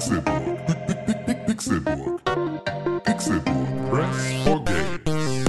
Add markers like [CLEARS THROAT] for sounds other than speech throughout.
Pixelburg. Pixelburg. Pixelburg. Press for games.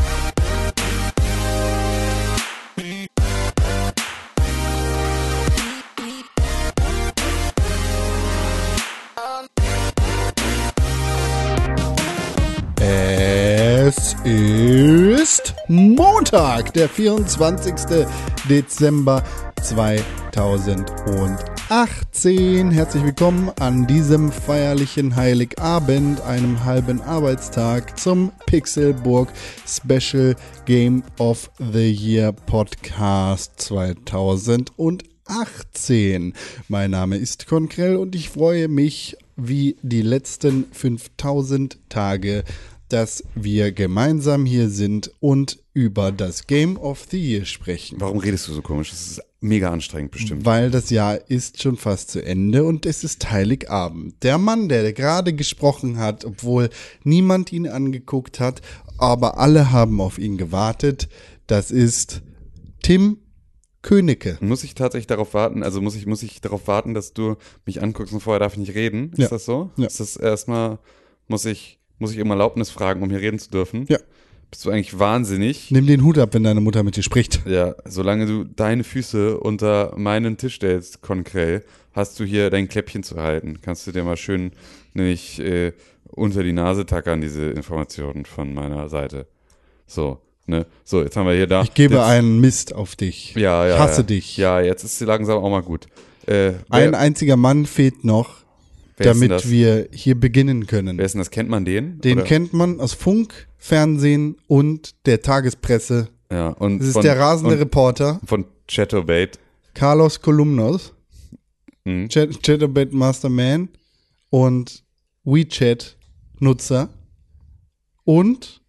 Es ist Montag, der 24. Dezember 2018. Herzlich willkommen an diesem feierlichen Heiligabend, einem halben Arbeitstag zum Pixelburg Special Game of the Year Podcast 2018. Mein Name ist Konkrell und ich freue mich wie die letzten 5000 Tage dass wir gemeinsam hier sind und über das Game of the Year sprechen. Warum redest du so komisch? Das ist mega anstrengend bestimmt. Weil das Jahr ist schon fast zu Ende und es ist Heiligabend. Der Mann, der gerade gesprochen hat, obwohl niemand ihn angeguckt hat, aber alle haben auf ihn gewartet, das ist Tim Königke. Muss ich tatsächlich darauf warten, also muss ich, muss ich darauf warten, dass du mich anguckst und vorher darf ich nicht reden? Ist Ja. das so? Ja. Ist das erstmal, muss ich, muss ich um Erlaubnis fragen, um hier reden zu dürfen? Ja. Bist du eigentlich wahnsinnig? Nimm den Hut ab, wenn deine Mutter mit dir spricht. Ja, solange du deine Füße unter meinen Tisch stellst, Konkrell, hast du hier dein Kläppchen zu halten. Kannst du dir mal schön nämlich äh, unter die Nase tackern, diese Informationen von meiner Seite. So, ne? So, jetzt haben wir hier da. Ich gebe jetzt, einen Mist auf dich. Ja, ja. Ich hasse ja. dich. Ja, jetzt ist sie langsam auch mal gut. Äh, Ein einziger Mann fehlt noch, wer damit wir hier beginnen können. Wer ist denn das? Kennt man den? Den Oder? kennt man aus Funk, Fernsehen und der Tagespresse. Ja, und Das ist von, der rasende Reporter von Chatterbait. Carlos Kolumnos, Mhm. Chat Chatterbait Masterman und WeChat-Nutzer und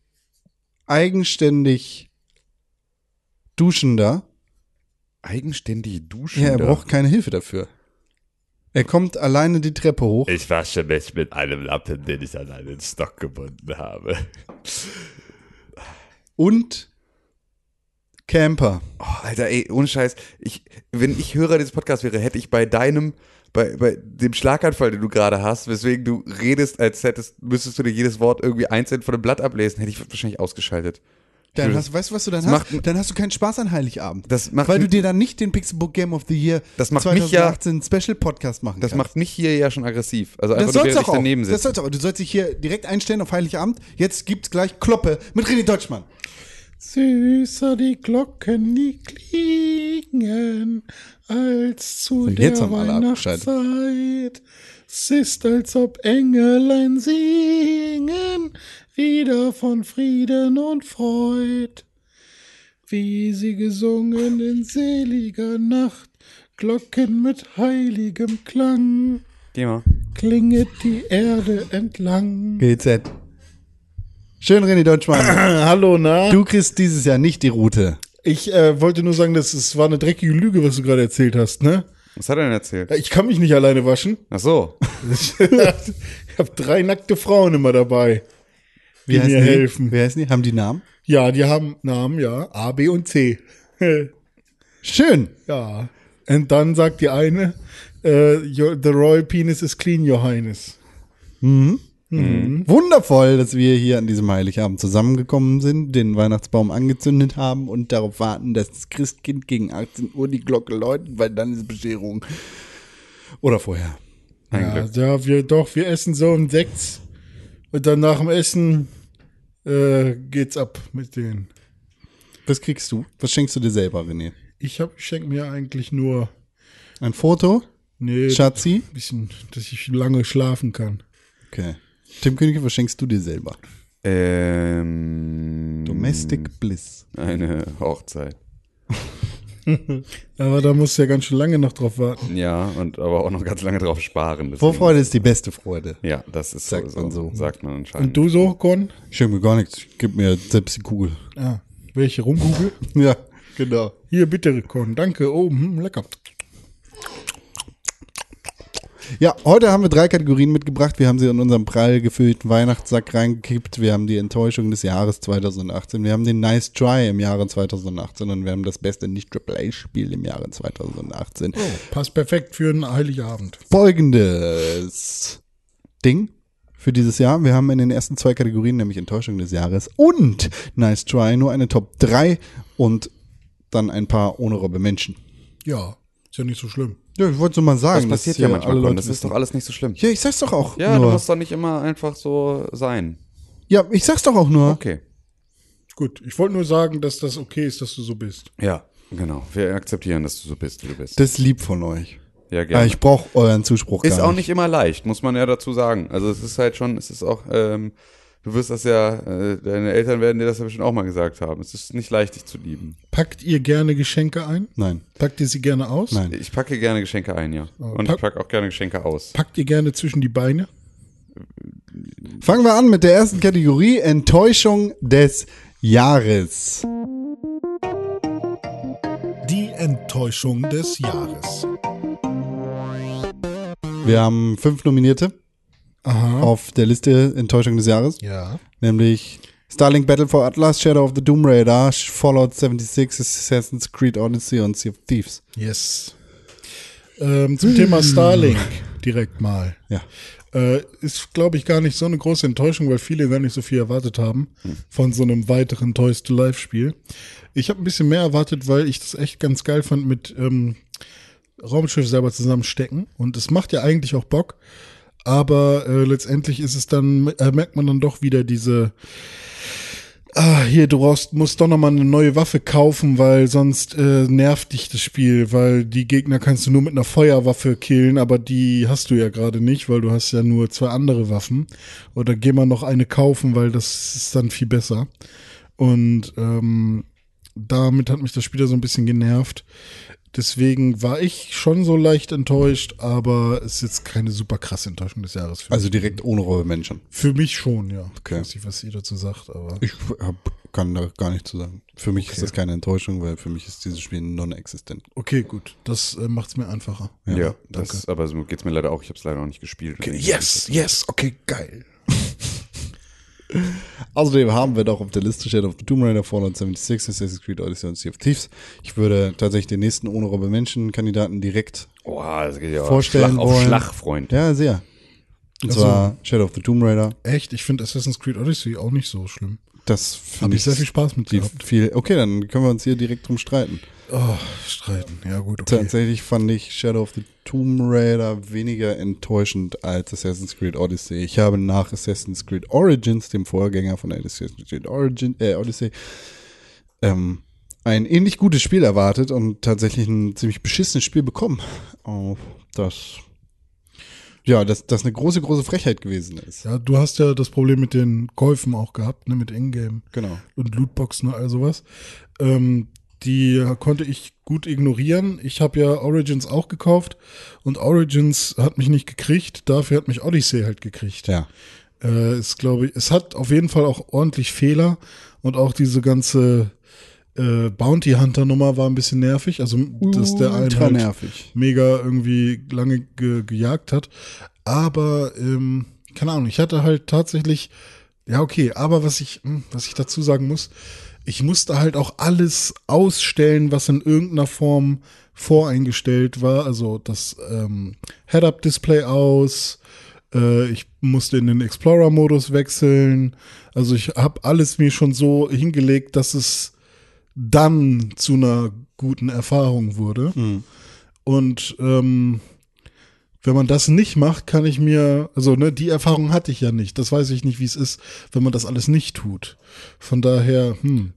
eigenständig Duschender. Eigenständig duschen. Ja, er braucht keine Hilfe dafür. Er kommt alleine die Treppe hoch. Ich wasche mich mit einem Lappen, den ich an einen Stock gebunden habe. Und Camper. Oh, Alter, ey, ohne Scheiß. Ich, wenn ich Hörer dieses Podcasts wäre, hätte ich bei deinem, bei, bei dem Schlaganfall, den du gerade hast, weswegen du redest, als hättest, müsstest du dir jedes Wort irgendwie einzeln von dem Blatt ablesen, hätte ich wahrscheinlich ausgeschaltet. Dann hast, weißt du, was du dann Das hast? macht- dann hast du keinen Spaß an Heiligabend. Das macht weil du dir dann nicht den Pixelbook Game of the Year Das macht mich ja- 2018 Special Podcast machen Das kannst. macht mich hier ja schon aggressiv. Also das einfach soll's während auch. daneben Das sitze. soll's auch. Du sollst dich hier direkt einstellen auf Heiligabend. Jetzt gibt's gleich Kloppe mit René Deutschmann. Süßer die Glocken, die klingen, als zu Und der. Weihnachtszeit. Es ist, als ob Engelein singen, wieder von Frieden und Freud. Wie sie gesungen in seliger Nacht, Glocken mit heiligem Klang, Geh mal. klinget die Erde entlang. GZ. Schön, René Deutschmann. [CLEARS THROAT] Hallo, na? Du kriegst dieses Jahr nicht die Route. Ich äh, wollte nur sagen, dass es war eine dreckige Lüge, was du gerade erzählt hast, ne? Was hat er denn erzählt? Ich kann mich nicht alleine waschen. Ach so. [LAUGHS] ich habe drei nackte Frauen immer dabei, die heißen mir die? helfen. Wie heißen die? Haben die Namen? Ja, die haben Namen, ja, A, B und C. [LAUGHS] Schön. ja. Und dann sagt die eine, äh, your, the royal penis is clean, your highness. Wundervoll, dass wir hier an diesem Heiligabend zusammengekommen sind, den Weihnachtsbaum angezündet haben und darauf warten, dass das Christkind gegen 18 Uhr die Glocke läutet, weil dann ist Bescherung. Oder vorher. Ja, ja, wir doch, wir essen so um sechs und dann nach dem Essen äh, geht's ab mit denen. Was kriegst du? Was schenkst du dir selber, René? Ich hab, ich schenk mir eigentlich nur, Ein Foto? nee, Schatzi? bisschen, dass ich lange schlafen kann. Okay. Tim Königke, was schenkst du dir selber? Ähm, Domestic Bliss. Eine Hochzeit. [LAUGHS] [LAUGHS] Aber da musst du ja ganz schön lange noch drauf warten. Ja, und aber auch noch ganz lange drauf sparen. deswegen- Vorfreude ist die beste Freude. Ja, das ist Sagt so, man so. Sagt man anscheinend. Und du so, Con? Ich schenke mir gar nichts. Gib mir selbst die Kugel. Ah, welche Rumkugel? [LAUGHS] Ja, genau. Hier, bitte, Con. Danke. Oh, hm, lecker. Ja, heute haben wir drei Kategorien mitgebracht. Wir haben sie in unserem prall gefüllten Weihnachtssack reingekippt. Wir haben die Enttäuschung des Jahres 2018. Wir haben den Nice Try im Jahre 2018 und wir haben das beste Nicht-AAA-Spiel im Jahre 2018. Oh, passt perfekt für einen Heiligabend. Folgendes. Ding für dieses Jahr. Wir haben in den ersten zwei Kategorien, nämlich Enttäuschung des Jahres und Nice Try, nur eine Top 3 und dann ein paar honorable Menschen. Ja, ist ja nicht so schlimm. Ja, ich wollte so mal Das sagen. dass passiert ja manchmal. Leute Das ist doch alles nicht so schlimm. Ja, ich sag's doch auch Ja, du nur. musst doch nicht immer einfach so sein. ja, ich sag's doch auch nur. Okay. Gut, ich wollte nur sagen, dass das okay ist, dass du so bist. Ja, genau. Wir akzeptieren, dass du so bist, wie du bist. Das ist lieb von euch. ja, Ja, gerne. ich brauche euren Zuspruch ist gar auch nicht immer leicht, muss man ja dazu sagen. Also es ist halt schon, es ist auch, ähm, du wirst das ja, äh, deine Eltern werden dir das ja bestimmt auch mal gesagt haben. Es ist nicht leicht, dich zu lieben. Packt ihr gerne Geschenke ein? Nein, Packt ihr sie gerne aus? nein. Ich packe gerne Geschenke ein, ja. Und pack- ich packe auch gerne Geschenke aus. Packt ihr gerne zwischen die Beine? Fangen wir an mit der ersten Kategorie, Enttäuschung des Jahres. Die Enttäuschung des Jahres. Wir haben fünf Nominierte Aha. auf der Liste Enttäuschung des Jahres, Ja. nämlich Starlink Battle for Atlas, Shadow of the Doom Raider, Fallout 76, Assassin's Creed Odyssey und Sea of Thieves. Yes. Ähm, zum Thema Starlink direkt mal. Ja. Äh, ist, glaube ich, gar nicht so eine große Enttäuschung, weil viele gar nicht so viel erwartet haben von so einem weiteren Toys to Life Spiel. Ich habe ein bisschen mehr erwartet, weil ich das echt ganz geil fand mit ähm, Raumschiff selber zusammenstecken. Und es macht ja eigentlich auch Bock. Aber äh, letztendlich ist es dann, äh, merkt man dann doch wieder diese, ah, hier, du brauchst, musst doch nochmal eine neue Waffe kaufen, weil sonst äh, nervt dich das Spiel, weil die Gegner kannst du nur mit einer Feuerwaffe killen, aber die hast du ja gerade nicht, weil du hast ja nur zwei andere Waffen. Oder geh mal noch eine kaufen, weil das ist dann viel besser. Und ähm, damit hat mich das Spiel so ein bisschen genervt. Deswegen war ich schon so leicht enttäuscht, aber es ist jetzt keine super krasse Enttäuschung des Jahres für Also mich. direkt ohne Rolle Menschen. Für mich schon, ja. Okay. Ich weiß nicht, was ihr dazu sagt, aber. Ich hab, kann da gar nichts zu sagen. Für mich ist das keine Enttäuschung, weil für mich ist dieses Spiel non-existent. Okay, gut. Das äh, macht es mir einfacher. Ja, danke. das, aber so geht's mir leider auch. Ich habe es leider auch nicht gespielt. Okay, yes, yes, okay, geil. Außerdem haben wir doch auf der Liste Shadow of the Tomb Raider, Fallout 76, Assassin's Creed Odyssey und Sea of Thieves. Ich würde tatsächlich den nächsten ohne Robbe Menschen Kandidaten direkt, Boah, das geht ja Vorstellen Schlag auf wollen. Schlag, Freund. ja, sehr. Und Ach so. zwar Shadow of the Tomb Raider. Echt, ich finde Assassin's Creed Odyssey auch nicht so schlimm. Das Habe finde ich sehr viel Spaß mit gehabt. viel. Okay, dann können wir uns hier direkt drum streiten. Oh, streiten. Ja, gut, okay. Tatsächlich fand ich Shadow of the Tomb Raider weniger enttäuschend als Assassin's Creed Odyssey. Ich habe nach Assassin's Creed Origins, dem Vorgänger von Assassin's Creed Origin, äh, Odyssey, ähm, ein ähnlich gutes Spiel erwartet und tatsächlich ein ziemlich beschissenes Spiel bekommen. Oh, das, ja, das, das eine große, große Frechheit gewesen ist. Ja, du hast ja das Problem mit den Käufen auch gehabt, ne, mit Ingame Genau. und Lootboxen und all sowas. Ähm, die konnte ich gut ignorieren. Ich habe ja Origins auch gekauft und Origins hat mich nicht gekriegt. Dafür hat mich Odyssey halt gekriegt. Ja. Äh, ist, glaube ich, es hat auf jeden Fall auch ordentlich Fehler und auch diese ganze äh, Bounty Hunter Nummer war ein bisschen nervig. Also, dass der einen Ultra halt nervig. mega irgendwie lange ge gejagt hat. Aber, ähm, keine Ahnung, ich hatte halt tatsächlich, ja, okay, aber was ich, hm, was ich dazu sagen muss, ich musste halt auch alles ausstellen, was in irgendeiner Form voreingestellt war. Also das ähm, Head-Up-Display aus, äh, ich musste in den Explorer-Modus wechseln. Also ich habe alles mir schon so hingelegt, dass es dann zu einer guten Erfahrung wurde. Und ähm, wenn man das nicht macht, kann ich mir, also ne, die Erfahrung hatte ich ja nicht. Das weiß ich nicht, wie es ist, wenn man das alles nicht tut. Von daher, hm,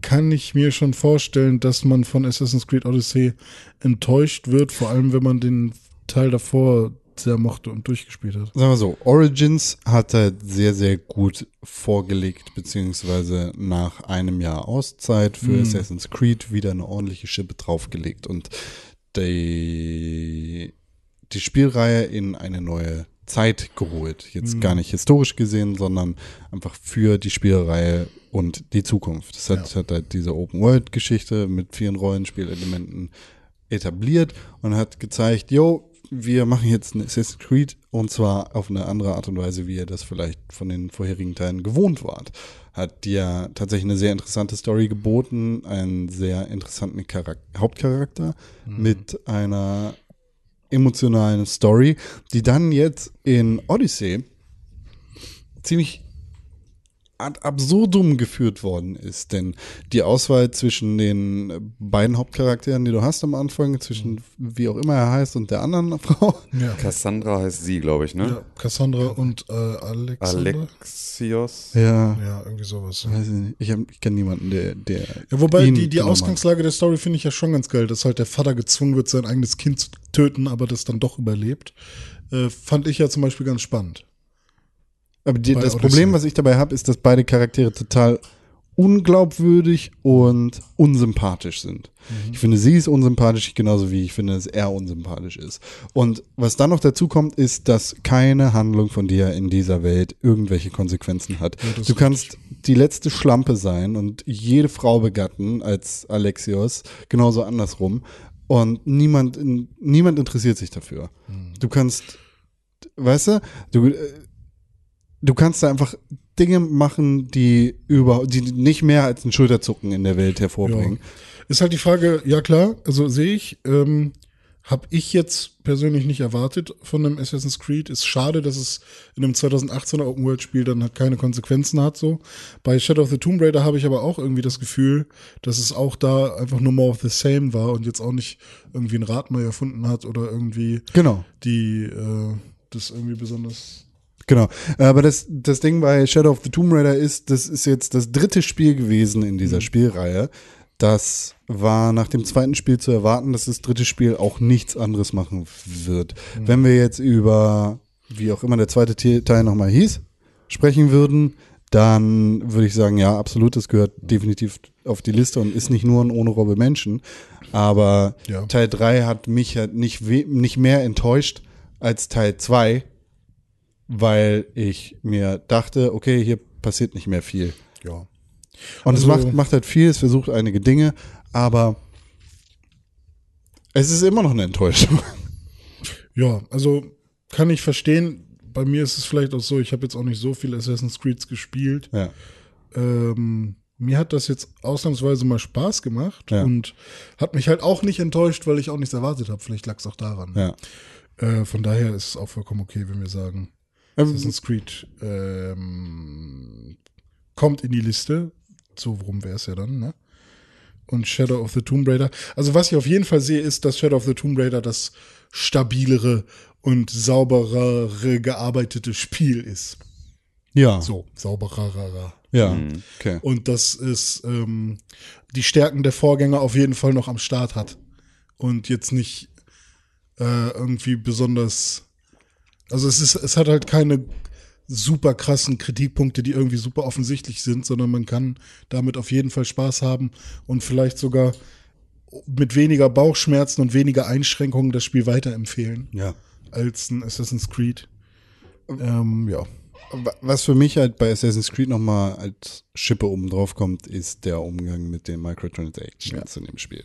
kann ich mir schon vorstellen, dass man von Assassin's Creed Odyssey enttäuscht wird, vor allem wenn man den Teil davor sehr mochte und durchgespielt hat. Sagen wir so, Origins hat er sehr, sehr gut vorgelegt, beziehungsweise nach einem Jahr Auszeit für Assassin's Creed wieder eine ordentliche Schippe draufgelegt und die, die Spielreihe in eine neue Zeit geholt. Jetzt gar nicht historisch gesehen, sondern einfach für die Spielreihe und die Zukunft. Das hat, hat halt diese Open-World-Geschichte mit vielen Rollenspielelementen etabliert und hat gezeigt, yo, wir machen jetzt ein Assassin's Creed und zwar auf eine andere Art und Weise, wie ihr das vielleicht von den vorherigen Teilen gewohnt wart. Hat dir tatsächlich eine sehr interessante Story geboten, einen sehr interessanten Charak Hauptcharakter mit einer emotionalen Story, die dann jetzt in Odyssey ziemlich ad absurdum geführt worden ist. Denn die Auswahl zwischen den beiden Hauptcharakteren, die du hast am Anfang, zwischen wie auch immer er heißt und der anderen [LAUGHS] Frau, Ja. Cassandra heißt sie, glaube ich, ne? ja, Cassandra und äh, Alexander. Alexios. ja, ja, irgendwie sowas. weiß ich nicht. Ich, hab- ich kenne niemanden, der, der Ja, wobei ihn die, die. Ausgangslage der Story finde ich ja schon ganz geil, dass halt der Vater gezwungen wird, sein eigenes Kind zu töten, aber das dann doch überlebt. Äh, fand ich ja zum Beispiel ganz spannend. Aber die, das Odyssey. Problem, was ich dabei habe, ist, dass beide Charaktere total unglaubwürdig und unsympathisch sind. Ich finde, sie ist unsympathisch, genauso wie ich finde, dass er unsympathisch ist. Und was dann noch dazu kommt, ist, dass keine Handlung von dir in dieser Welt irgendwelche Konsequenzen hat. das du kannst die letzte Schlampe sein und jede Frau begatten als Alexios, genauso andersrum. Und niemand, niemand interessiert sich dafür. Du kannst, weißt du, du, äh, du kannst da einfach Dinge machen, die über, die nicht mehr als ein Schulterzucken in der Welt hervorbringen. Ist halt die Frage, ja klar, also sehe ich, ähm, habe ich jetzt persönlich nicht erwartet von einem Assassin's Creed. Ist schade, dass es in einem 2018er Open World Spiel dann halt keine Konsequenzen hat so. Bei Shadow of the Tomb Raider habe ich aber auch irgendwie das Gefühl, dass es auch da einfach nur more of the same war und jetzt auch nicht irgendwie ein Rad neu erfunden hat oder irgendwie Genau. die äh, das irgendwie besonders Genau. Aber das, das Ding bei Shadow of the Tomb Raider ist, das ist jetzt das dritte Spiel gewesen in dieser Spielreihe. Das war nach dem zweiten Spiel zu erwarten, dass das dritte Spiel auch nichts anderes machen wird. Wenn wir jetzt über, wie auch immer der zweite Te- Teil nochmal hieß, sprechen würden, dann würde ich sagen, ja, absolut, das gehört definitiv auf die Liste und ist nicht nur ein ohne Robbe Menschen. Aber Ja. Teil 3 hat mich halt nicht, nicht mehr enttäuscht als Teil 2, weil ich mir dachte, okay, hier passiert nicht mehr viel. ja. Und es Also- macht, macht halt viel, es versucht einige Dinge, aber es ist immer noch eine Enttäuschung. Ja, also kann ich verstehen. Bei mir ist es vielleicht auch so, ich habe jetzt auch nicht so viel Assassin's Creed gespielt. Ja. Ähm, mir hat das jetzt ausnahmsweise mal Spaß gemacht Ja. und hat mich halt auch nicht enttäuscht, weil ich auch nichts erwartet habe. Vielleicht lag es auch daran. ja. Äh, von daher ist es auch vollkommen okay, wenn wir sagen, Assassin's Creed ähm, kommt in die Liste. So, worum wäre es ja dann, ne? Und Shadow of the Tomb Raider. Also, was ich auf jeden Fall sehe, ist, dass Shadow of the Tomb Raider das stabilere und sauberere gearbeitete Spiel ist. Ja. So, sauberer. Ja. Mhm. Okay. Und dass es ähm, die Stärken der Vorgänger auf jeden Fall noch am Start hat. Und jetzt nicht äh, irgendwie besonders. Also es ist, es hat halt keine super krassen Kritikpunkte, die irgendwie super offensichtlich sind, sondern man kann damit auf jeden Fall Spaß haben und vielleicht sogar mit weniger Bauchschmerzen und weniger Einschränkungen das Spiel weiterempfehlen Ja. als ein Assassin's Creed. Ähm, ja. Wa- Was für mich halt bei Assassin's Creed nochmal als Schippe oben drauf kommt, ist der Umgang mit den Microtransactions in dem Spiel.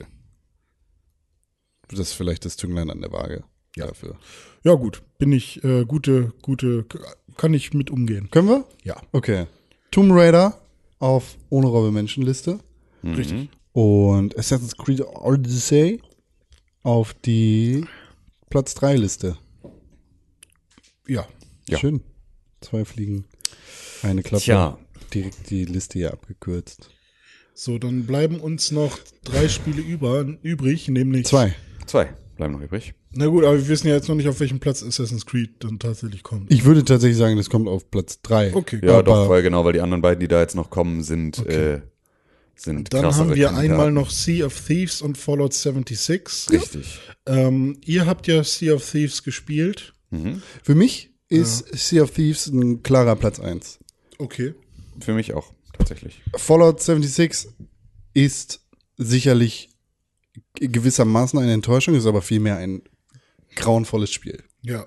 Das ist vielleicht das Zünglein an der Waage dafür. Ja, gut. Bin ich äh, gute, gute, kann ich mit umgehen. Können wir? Ja. Okay. Tomb Raider auf ohne Robbe Menschenliste Richtig. und Assassin's Creed Odyssey auf die Platz 3 Liste. Ja. Ja. Schön. Zwei Fliegen, eine Klappe. Tja. Direkt die Liste hier abgekürzt. So, dann bleiben uns noch drei Spiele über, übrig, nämlich. Zwei. Zwei bleiben noch übrig. Na gut, aber wir wissen ja jetzt noch nicht, auf welchem Platz Assassin's Creed dann tatsächlich kommt. Ich würde tatsächlich sagen, das kommt auf Platz 3. Okay, Ja, Aber- doch, weil genau, weil die anderen beiden, die da jetzt noch kommen, sind, Okay. äh, sind Dann krassere haben wir Kandidaten. einmal noch Sea of Thieves und Fallout 76. Richtig. Ähm, ihr habt ja Sea of Thieves gespielt. Mhm. Für mich ist Sea of Thieves ein klarer Platz 1. Okay. Für mich auch, tatsächlich. Fallout 76 ist sicherlich gewissermaßen eine Enttäuschung, ist aber vielmehr ein grauenvolles Spiel. Ja.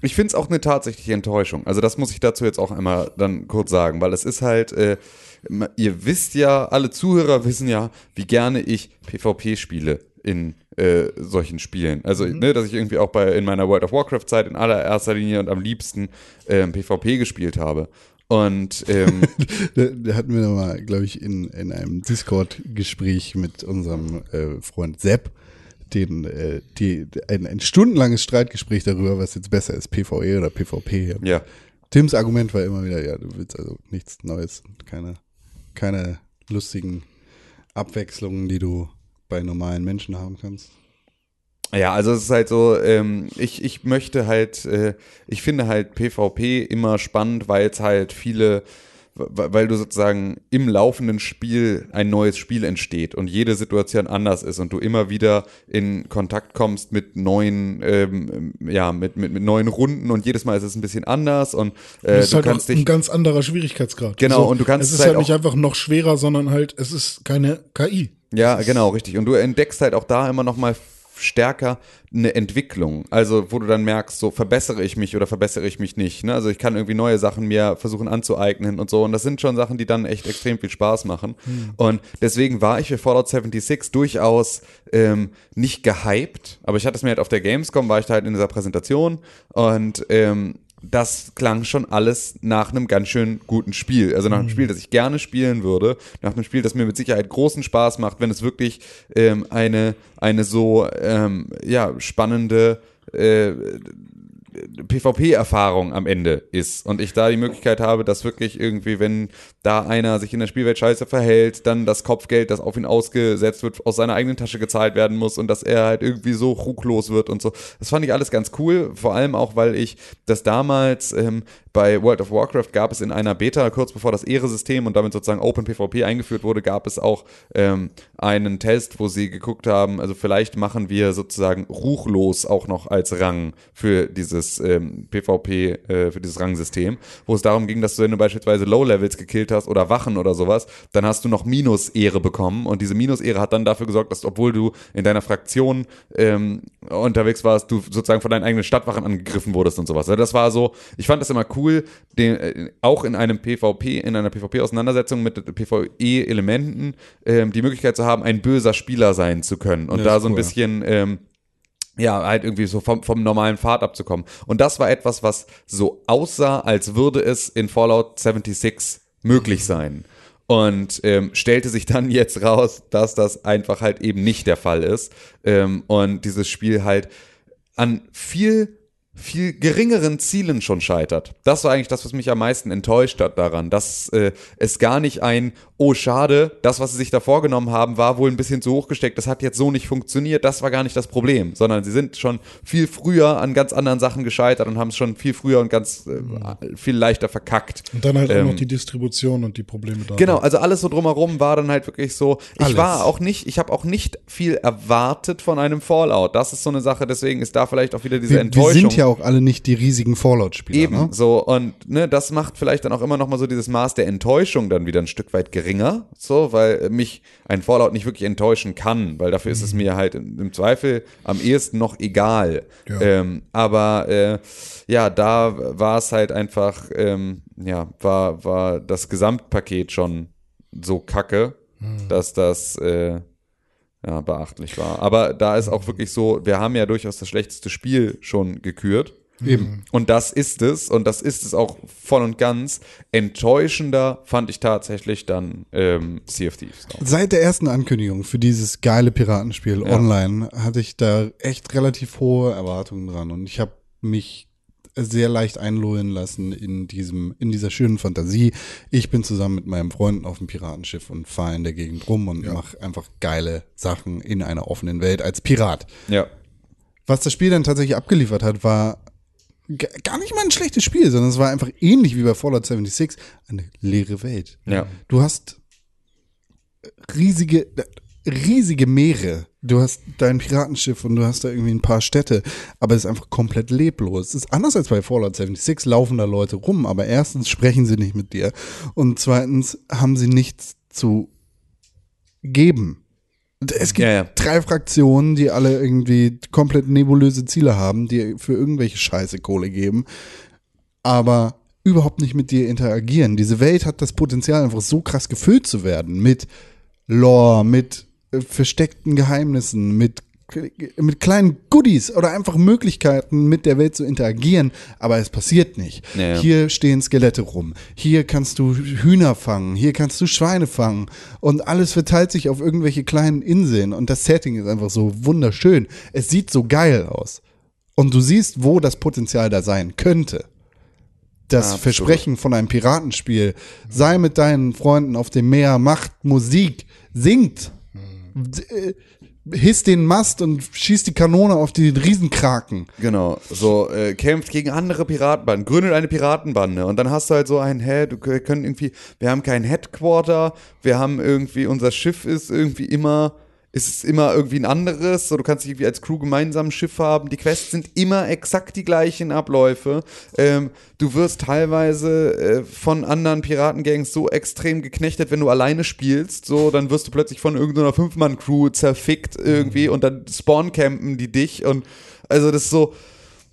Ich finde es auch eine tatsächliche Enttäuschung. Also das muss ich dazu jetzt auch einmal dann kurz sagen, weil es ist halt, äh, ihr wisst ja, alle Zuhörer wissen ja, wie gerne ich PvP spiele in äh, solchen Spielen. Also, ne, dass ich irgendwie auch bei in meiner World of Warcraft Zeit in allererster Linie und am liebsten ähm, PvP gespielt habe. Und ähm, [LAUGHS] Da, hatten wir mal, glaube ich, in, in einem Discord-Gespräch mit unserem äh, Freund Sepp, den, äh, die, ein, ein stundenlanges Streitgespräch darüber, was jetzt besser ist, PvE oder PvP. Ja. Tims Argument war immer wieder, ja, du willst also nichts Neues, keine, keine lustigen Abwechslungen, die du bei normalen Menschen haben kannst. Ja, also es ist halt so, ähm, ich, ich möchte halt, äh, ich finde halt PvP immer spannend, weil es halt viele, weil du sozusagen im laufenden Spiel ein neues Spiel entsteht und jede Situation anders ist und du immer wieder in Kontakt kommst mit neuen, ähm, ja, mit, mit, mit neuen Runden und jedes Mal ist es ein bisschen anders und äh, Das ist du halt kannst auch ein dich, ganz anderer Schwierigkeitsgrad. Genau, und du kannst Es es ist halt halt nicht einfach noch schwerer, sondern halt, es ist keine KI. Ja, genau, richtig. Und du entdeckst halt auch da immer noch mal stärker eine Entwicklung. Also, wo du dann merkst, so verbessere ich mich oder verbessere ich mich nicht. Ne? Also ich kann irgendwie neue Sachen mir versuchen anzueignen und so. Und das sind schon Sachen, die dann echt extrem viel Spaß machen. Und deswegen war ich für Fallout 76 durchaus ähm, nicht gehypt. Aber ich hatte es mir halt auf der Gamescom, war ich da halt in dieser Präsentation und ähm, das klang schon alles nach einem ganz schön guten Spiel. Also nach einem Spiel, das ich gerne spielen würde, nach einem Spiel, das mir mit Sicherheit großen Spaß macht, wenn es wirklich ähm, eine, eine so ähm, ja, spannende äh, PvP-Erfahrung am Ende ist und ich da die Möglichkeit habe, dass wirklich irgendwie, wenn da einer sich in der Spielwelt scheiße verhält, dann das Kopfgeld, das auf ihn ausgesetzt wird, aus seiner eigenen Tasche gezahlt werden muss und dass er halt irgendwie so ruchlos wird und so. Das fand ich alles ganz cool, vor allem auch, weil ich das damals ähm, bei World of Warcraft gab es in einer Beta, kurz bevor das Ehre-System und damit sozusagen Open PvP eingeführt wurde, gab es auch ähm, einen Test, wo sie geguckt haben, also vielleicht machen wir sozusagen ruchlos auch noch als Rang für dieses ähm, PvP, äh, für dieses Rangsystem, wo es darum ging, dass du, wenn du beispielsweise Low-Levels gekillt hast oder Wachen oder sowas, dann hast du noch Minus-Ehre bekommen und diese Minus-Ehre hat dann dafür gesorgt, dass obwohl du in deiner Fraktion ähm, unterwegs warst, du sozusagen von deinen eigenen Stadtwachen angegriffen wurdest und sowas. Also das war so, ich fand das immer cool, den, äh, auch in einem PvP, in einer PvP-Auseinandersetzung mit PvE-Elementen, ähm, die Möglichkeit zu haben, ein böser Spieler sein zu können und Ja, da so ein cool. bisschen ähm, ja, halt irgendwie so vom, vom normalen Pfad abzukommen. Und das war etwas, was so aussah, als würde es in Fallout 76 möglich sein. Und ähm, stellte sich dann [LAUGHS] jetzt raus, dass das einfach halt eben nicht der Fall ist. Ähm, und dieses Spiel halt an viel viel geringeren Zielen schon scheitert. Das war eigentlich das, was mich am meisten enttäuscht hat daran, dass äh, es gar nicht ein, oh schade, das, was sie sich da vorgenommen haben, war wohl ein bisschen zu hoch gesteckt, das hat jetzt so nicht funktioniert, das war gar nicht das Problem, sondern sie sind schon viel früher an ganz anderen Sachen gescheitert und haben es schon viel früher und ganz äh, viel leichter verkackt. Und dann halt auch Ähm, noch die Distribution und die Probleme da. Genau, also alles so drumherum war dann halt wirklich so. Ich Alles. war auch nicht, ich habe auch nicht viel erwartet von einem Fallout. Das ist so eine Sache, deswegen ist da vielleicht auch wieder diese Wir, wir Enttäuschung. sind ja auch alle nicht die riesigen Fallout-Spieler. Eben, Ne? so, und ne, das macht vielleicht dann auch immer noch mal so dieses Maß der Enttäuschung dann wieder ein Stück weit geringer, so, weil mich ein Fallout nicht wirklich enttäuschen kann, weil dafür ist es mir halt im Zweifel am ehesten noch egal. Ja. Ähm, aber äh, ja, da war es halt einfach, ähm, ja, war, war das Gesamtpaket schon so kacke, dass das äh, ja, beachtlich war. Aber da ist auch wirklich so, wir haben ja durchaus das schlechteste Spiel schon gekürt. Eben. Und das ist es, und das ist es auch voll und ganz. Enttäuschender fand ich tatsächlich dann ähm, Sea of Thieves. Auch. Seit der ersten Ankündigung für dieses geile Piratenspiel Ja. online hatte ich da echt relativ hohe Erwartungen dran und ich habe mich sehr leicht einlullen lassen in diesem in dieser schönen Fantasie. Ich bin zusammen mit meinen Freunden auf dem Piratenschiff und fahre in der Gegend rum und mache einfach geile Sachen in einer offenen Welt als Pirat. Ja. Was das Spiel dann tatsächlich abgeliefert hat, war gar nicht mal ein schlechtes Spiel, sondern es war einfach ähnlich wie bei Fallout 76 eine leere Welt. Ja. Du hast riesige, riesige Meere. Du hast dein Piratenschiff und du hast da irgendwie ein paar Städte, aber es ist einfach komplett leblos. Es ist anders als bei Fallout 76, laufen da Leute rum, aber erstens sprechen sie nicht mit dir und zweitens haben sie nichts zu geben. Es gibt Ja, ja. drei Fraktionen, die alle irgendwie komplett nebulöse Ziele haben, die für irgendwelche Scheiße Kohle geben, aber überhaupt nicht mit dir interagieren. Diese Welt hat das Potenzial, einfach so krass gefüllt zu werden mit Lore, mit versteckten Geheimnissen, mit mit kleinen Goodies oder einfach Möglichkeiten mit der Welt zu interagieren, aber es passiert nicht. Ja. Hier stehen Skelette rum, hier kannst du Hühner fangen, hier kannst du Schweine fangen und alles verteilt sich auf irgendwelche kleinen Inseln und das Setting ist einfach so wunderschön. Es sieht so geil aus und du siehst, wo das Potenzial da sein könnte. Das Absolut. Versprechen von einem Piratenspiel, sei mit deinen Freunden auf dem Meer, macht Musik, singt, hisst den Mast und schießt die Kanone auf die Riesenkraken. Genau, so äh, kämpft gegen andere Piratenbanden, gründet eine Piratenbande und dann hast du halt so ein, hä, du können irgendwie, wir haben kein Headquarter, wir haben irgendwie, unser Schiff ist irgendwie immer, ist es immer irgendwie ein anderes, so du kannst irgendwie als Crew gemeinsam ein Schiff haben, die Quests sind immer exakt die gleichen Abläufe, ähm, du wirst teilweise äh, von anderen Piratengangs so extrem geknechtet, wenn du alleine spielst, so, dann wirst du plötzlich von irgendeiner Fünf-Mann-Crew zerfickt irgendwie und dann spawn-campen die dich und also das ist so,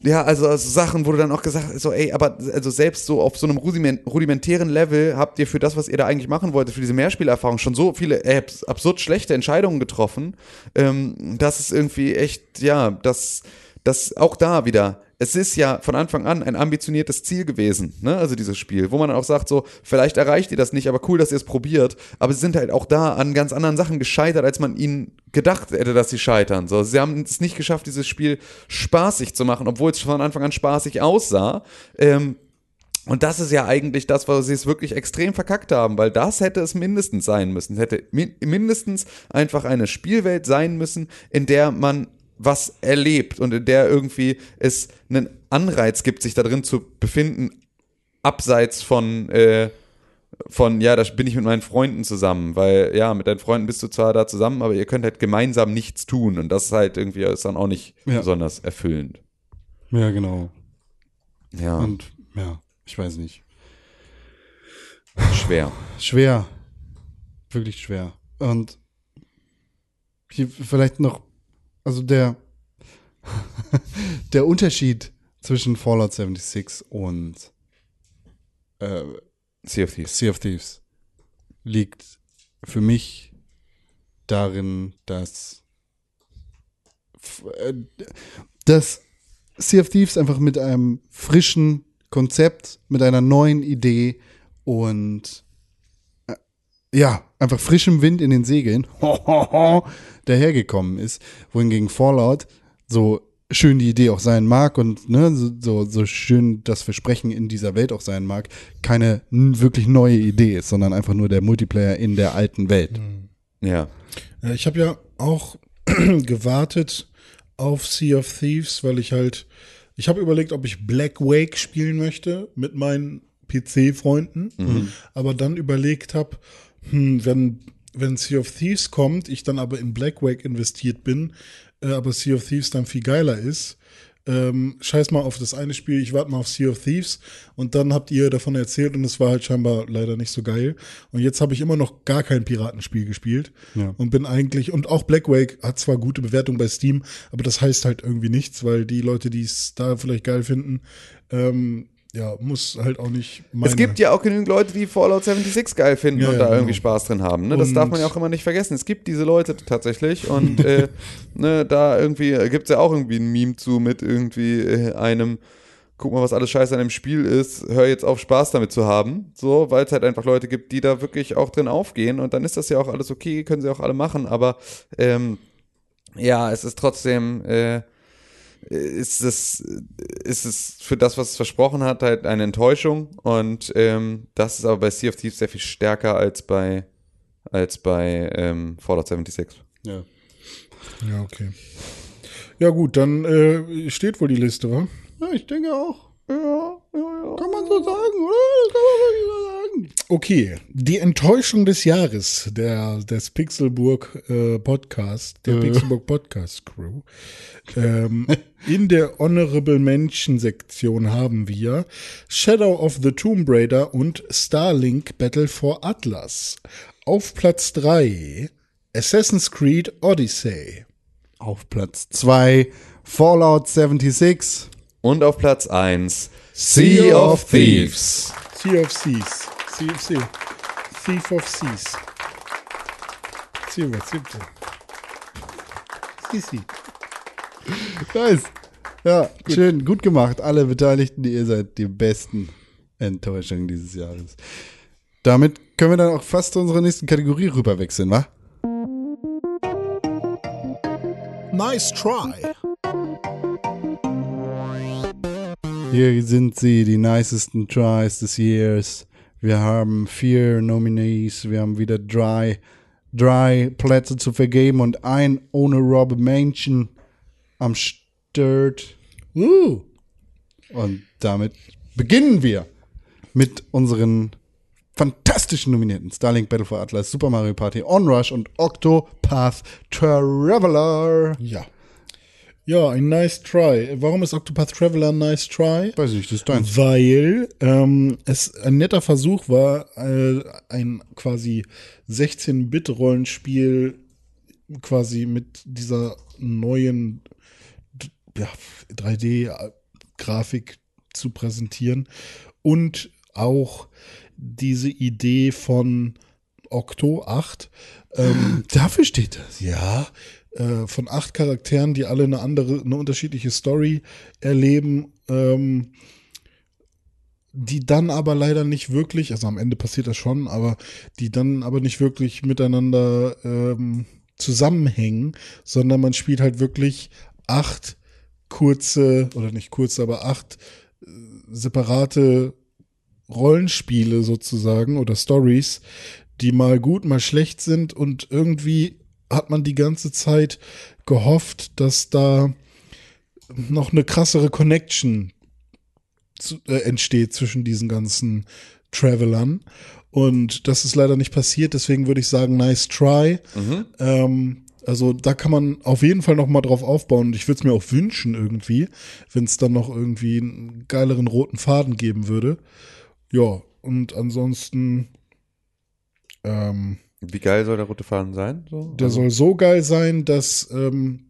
ja, also, also Sachen, wo du dann auch gesagt hast, so, ey, aber also selbst so auf so einem rudiment rudimentären Level habt ihr für das, was ihr da eigentlich machen wolltet, für diese Mehrspielerfahrung schon so viele äh, abs absurd schlechte Entscheidungen getroffen, ähm, dass es irgendwie echt, ja, das, das auch da wieder. Es ist ja von Anfang an ein ambitioniertes Ziel gewesen, ne? Also dieses Spiel, wo man auch sagt, so, vielleicht erreicht ihr das nicht, aber cool, dass ihr es probiert. Aber sie sind halt auch da an ganz anderen Sachen gescheitert, als man ihnen gedacht hätte, dass sie scheitern. So, sie haben es nicht geschafft, dieses Spiel spaßig zu machen, obwohl es von Anfang an spaßig aussah. Ähm, und das ist ja eigentlich das, wo sie es wirklich extrem verkackt haben, weil das hätte es mindestens sein müssen. Es hätte mi mindestens einfach eine Spielwelt sein müssen, in der man was erlebt und in der irgendwie es einen Anreiz gibt, sich da drin zu befinden, abseits von, äh, von, ja, da bin ich mit meinen Freunden zusammen, weil, ja, mit deinen Freunden bist du zwar da zusammen, aber ihr könnt halt gemeinsam nichts tun und das ist halt irgendwie, ist dann auch nicht Ja. besonders erfüllend. Ja, genau. Ja, Und ja, ich weiß nicht. schwer. Schwer. Wirklich schwer. Und hier vielleicht noch, also der, [LAUGHS] der Unterschied zwischen Fallout 76 und äh, Sea of Thieves. Sea of Thieves liegt für mich darin, dass, äh, dass Sea of Thieves einfach mit einem frischen Konzept, mit einer neuen Idee und ja, einfach frischem Wind in den Segeln [LAUGHS] dahergekommen ist, wohingegen Fallout so schön die Idee auch sein mag und ne, so, so, schön das Versprechen in dieser Welt auch sein mag, keine wirklich neue Idee ist, sondern einfach nur der Multiplayer in der alten Welt. Ja. Ja, ich habe ja auch [CLEARS THROAT] gewartet auf Sea of Thieves, weil ich halt, ich habe überlegt, ob ich Black Wake spielen möchte mit meinen PC-Freunden, aber dann überlegt habe, hm, wenn, wenn Sea of Thieves kommt, ich dann aber in Black Wake investiert bin, äh, aber Sea of Thieves dann viel geiler ist, ähm, scheiß mal auf das eine Spiel, ich warte mal auf Sea of Thieves und dann habt ihr davon erzählt und es war halt scheinbar leider nicht so geil. Und jetzt habe ich immer noch gar kein Piratenspiel gespielt Ja. und bin eigentlich, und auch Black Wake hat zwar gute Bewertung bei Steam, aber das heißt halt irgendwie nichts, weil die Leute, die es da vielleicht geil finden, ähm, ja, muss halt auch nicht. Es gibt ja auch genügend Leute, die Fallout 76 geil finden Ja, und ja, da genau. irgendwie Spaß drin haben. Ne? Das Und- darf man ja auch immer nicht vergessen. Es gibt diese Leute tatsächlich und äh, [LAUGHS] ne, da irgendwie gibt es ja auch irgendwie ein Meme zu mit irgendwie äh, einem, guck mal, was alles scheiße an dem Spiel ist, hör jetzt auf, Spaß damit zu haben. So, weil es halt einfach Leute gibt, die da wirklich auch drin aufgehen und dann ist das ja auch alles okay, können sie auch alle machen, aber ähm, ja, es ist trotzdem, äh, ist es, ist es für das, was es versprochen hat, halt eine Enttäuschung. Und ähm, das ist aber bei Sea of Thieves sehr viel stärker als bei, als bei ähm, Fallout 76. Ja. Ja, okay. Ja, gut, dann äh, steht wohl die Liste, wa? ja, ich denke auch. Ja, ja, ja. Kann man so sagen, oder? Das kann man wirklich so sagen. Okay, die Enttäuschung des Jahres der, des Pixelburg äh, Podcast, der Pixelburg Podcast Crew. Ähm, [LAUGHS] in der Honorable Mention Sektion haben wir Shadow of the Tomb Raider und Starlink Battle for Atlas. Auf Platz 3 Assassin's Creed Odyssey. Auf Platz 2 Fallout 76. Und auf Platz 1 Sea of Thieves. Sea of Seas. Sea of Sea. Thief of Seas. Sea of Seas. Sea, sea. Nice. Ja, schön, gut gemacht. Alle Beteiligten, ihr seid die besten Enttäuschungen dieses Jahres. Damit können wir dann auch fast zu unserer nächsten Kategorie rüberwechseln, wa? Nice try. Hier sind sie, die nicesten Tries des Years. Wir haben vier Nominees, wir haben wieder drei, drei Plätze zu vergeben und ein ohne Rob Mansion am Start. Uh. Und damit beginnen wir mit unseren fantastischen Nominierten. Starlink Battle for Atlas, Super Mario Party, Onrush und Octopath Traveler. Ja. Ja, ein nice try. Warum ist Octopath Traveler ein nice try? Weiß nicht, das ist deins. Weil ähm, es ein netter Versuch war, äh, ein quasi 16-Bit-Rollenspiel quasi mit dieser neuen ja, 3D-Grafik zu präsentieren und auch diese Idee von Octo 8 ähm, [GASPS] Dafür steht das. ja, äh, von acht Charakteren, die alle eine andere, eine unterschiedliche Story erleben, ähm, die dann aber leider nicht wirklich, also am Ende passiert das schon, aber die dann aber nicht wirklich miteinander ähm, zusammenhängen, sondern man spielt halt wirklich acht kurze, oder nicht kurze, aber acht äh, separate Rollenspiele sozusagen oder Stories, die mal gut, mal schlecht sind und irgendwie hat man die ganze Zeit gehofft, dass da noch eine krassere Connection zu, äh, entsteht zwischen diesen ganzen Travelern. Und das ist leider nicht passiert, deswegen würde ich sagen, nice try. Ähm, also da kann man auf jeden Fall noch mal drauf aufbauen und ich würde es mir auch wünschen irgendwie, wenn es dann noch irgendwie einen geileren roten Faden geben würde. Ja, und ansonsten ähm, Wie geil soll der rote Faden sein? So? der soll so geil sein, dass ähm,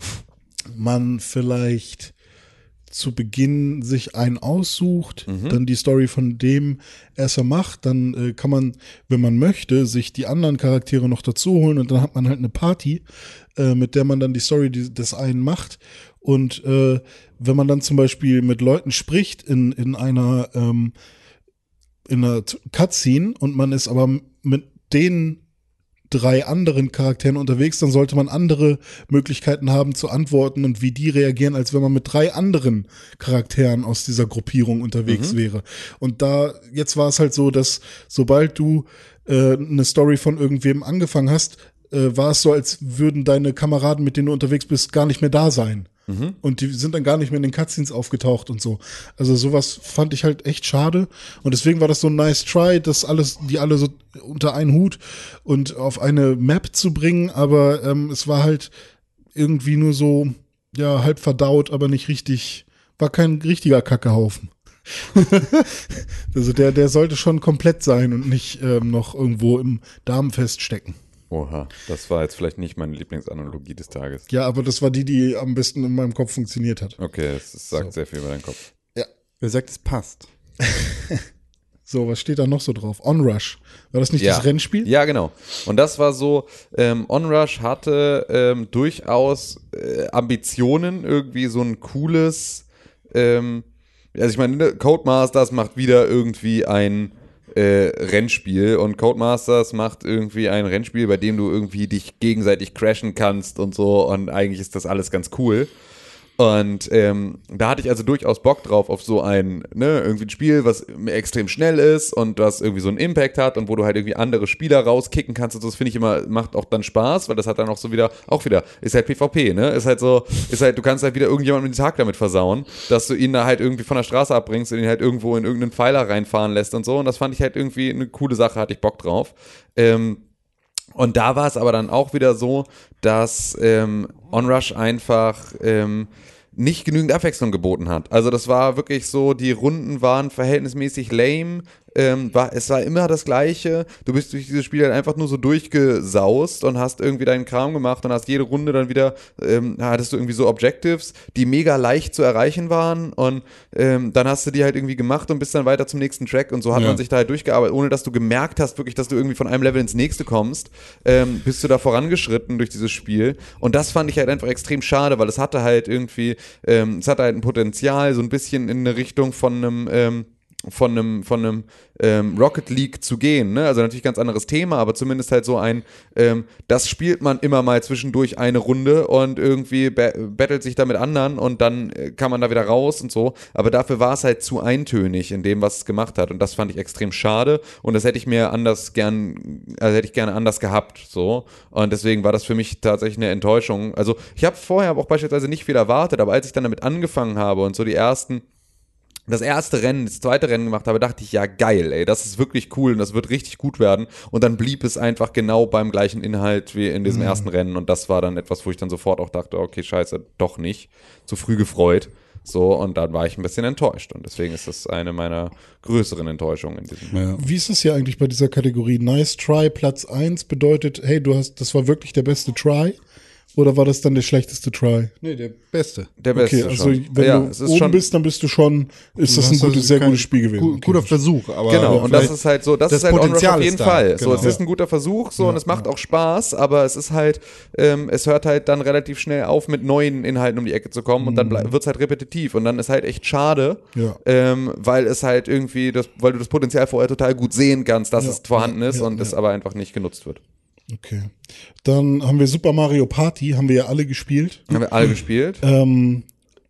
man vielleicht zu Beginn sich einen aussucht, dann die Story von dem erst macht, dann äh, kann man, wenn man möchte, sich die anderen Charaktere noch dazu holen und dann hat man halt eine Party, äh, mit der man dann die Story des einen macht. Und äh, wenn man dann zum Beispiel mit Leuten spricht in, in einer ähm, in einer Cutscene und man ist aber mit den drei anderen Charakteren unterwegs, dann sollte man andere Möglichkeiten haben zu antworten und wie die reagieren, als wenn man mit drei anderen Charakteren aus dieser Gruppierung unterwegs wäre. Und da, jetzt war es halt so, dass sobald du äh, eine Story von irgendwem angefangen hast, äh, war es so, als würden deine Kameraden, mit denen du unterwegs bist, gar nicht mehr da sein. Und die sind dann gar nicht mehr in den Cutscenes aufgetaucht und so. Also sowas fand ich halt echt schade. Und deswegen war das so ein nice try, das alles, die alle so unter einen Hut und auf eine Map zu bringen. Aber ähm, es war halt irgendwie nur so, ja, halb verdaut, aber nicht richtig, war kein richtiger Kackehaufen. [LAUGHS] also der, der sollte schon komplett sein und nicht ähm, noch irgendwo im Darm feststecken. Oha, das war jetzt vielleicht nicht meine Lieblingsanalogie des Tages. Ja, aber das war die, die am besten in meinem Kopf funktioniert hat. Okay, das, das sagt sehr viel über deinen Kopf. Wer sagt, es passt? [LAUGHS] So, was steht da noch so drauf? Onrush. War das nicht das Rennspiel? Ja, genau. Und das war so, ähm, Onrush hatte ähm, durchaus äh, Ambitionen, irgendwie so ein cooles, ähm, also ich meine, ne, Codemasters macht wieder irgendwie ein äh, Rennspiel und Codemasters macht irgendwie ein Rennspiel, bei dem du irgendwie dich gegenseitig crashen kannst und so und eigentlich ist das alles ganz cool. Und ähm, da hatte ich also durchaus Bock drauf auf so ein, ne, irgendwie ein Spiel, was extrem schnell ist und was irgendwie so einen Impact hat und wo du halt irgendwie andere Spieler rauskicken kannst und so. Das finde ich immer, macht auch dann Spaß, weil das hat dann auch so wieder, auch wieder, ist halt PvP, ne? Ist halt so, ist halt, du kannst halt wieder irgendjemandem den Tag damit versauen, dass du ihn da halt irgendwie von der Straße abbringst und ihn halt irgendwo in irgendeinen Pfeiler reinfahren lässt und so. Und das fand ich halt irgendwie eine coole Sache, hatte ich Bock drauf. Ähm, und da war es aber dann auch wieder so, dass ähm, Onrush einfach ähm, nicht genügend Abwechslung geboten hat. Also das war wirklich so, die Runden waren verhältnismäßig lame. Ähm, war, es war immer das Gleiche. Du bist durch dieses Spiel halt einfach nur so durchgesaust und hast irgendwie deinen Kram gemacht und hast jede Runde dann wieder, ähm, hattest du irgendwie so Objectives, die mega leicht zu erreichen waren und ähm, dann hast du die halt irgendwie gemacht und bist dann weiter zum nächsten Track und so hat Ja. man sich da halt durchgearbeitet, ohne dass du gemerkt hast, wirklich, dass du irgendwie von einem Level ins nächste kommst, ähm, bist du da vorangeschritten durch dieses Spiel. Und das fand ich halt einfach extrem schade, weil es hatte halt irgendwie, ähm, es hatte halt ein Potenzial, so ein bisschen in eine Richtung von einem, ähm, von einem, von einem ähm, Rocket League zu gehen. Ne? Also natürlich ganz anderes Thema, aber zumindest halt so ein, ähm, das spielt man immer mal zwischendurch eine Runde und irgendwie ba battelt sich da mit anderen und dann äh, kann man da wieder raus und so. Aber dafür war es halt zu eintönig in dem, was es gemacht hat. Und das fand ich extrem schade. Und das hätte ich mir anders gern, also hätte ich gerne anders gehabt. So. Und deswegen war das für mich tatsächlich eine Enttäuschung. Also ich habe vorher auch beispielsweise nicht viel erwartet, aber als ich dann damit angefangen habe und so die ersten das erste Rennen, das zweite Rennen gemacht habe, dachte ich, ja geil, ey, das ist wirklich cool und das wird richtig gut werden. Und dann blieb es einfach genau beim gleichen Inhalt wie in diesem ersten Rennen. Und das war dann etwas, wo ich dann sofort auch dachte, okay, scheiße, doch nicht. Zu früh gefreut. So, und dann war ich ein bisschen enttäuscht. Und deswegen ist das eine meiner größeren Enttäuschungen in diesem. Ja. Wie ist es hier eigentlich bei dieser Kategorie? Nice Try, Platz 1 bedeutet, hey, du hast, das war wirklich der beste Try? Oder war das dann der schlechteste Try? Nee, der Beste. Der beste Okay, also schon. wenn ja, du es ist oben schon, bist, dann bist du schon, ist das ein hast also gutes, sehr gutes Spiel gewesen. gu- Okay, guter. Versuch, aber Genau, ja, und das ist halt so, das, das ist halt Potenzial auf jeden da, Fall. So, genau. es ist ein guter Versuch, so, und es macht auch Spaß, aber es ist halt, ähm, es hört halt dann relativ schnell auf, mit neuen Inhalten um die Ecke zu kommen und dann wird es halt repetitiv und dann ist halt echt schade, Ja. ähm, weil es halt irgendwie, das, weil du das Potenzial vorher total gut sehen kannst, dass Ja, es vorhanden ja, ist ja, und es ja. aber einfach nicht genutzt wird. Okay. Dann haben wir Super Mario Party, haben wir ja alle gespielt. Haben wir alle gespielt? Ähm,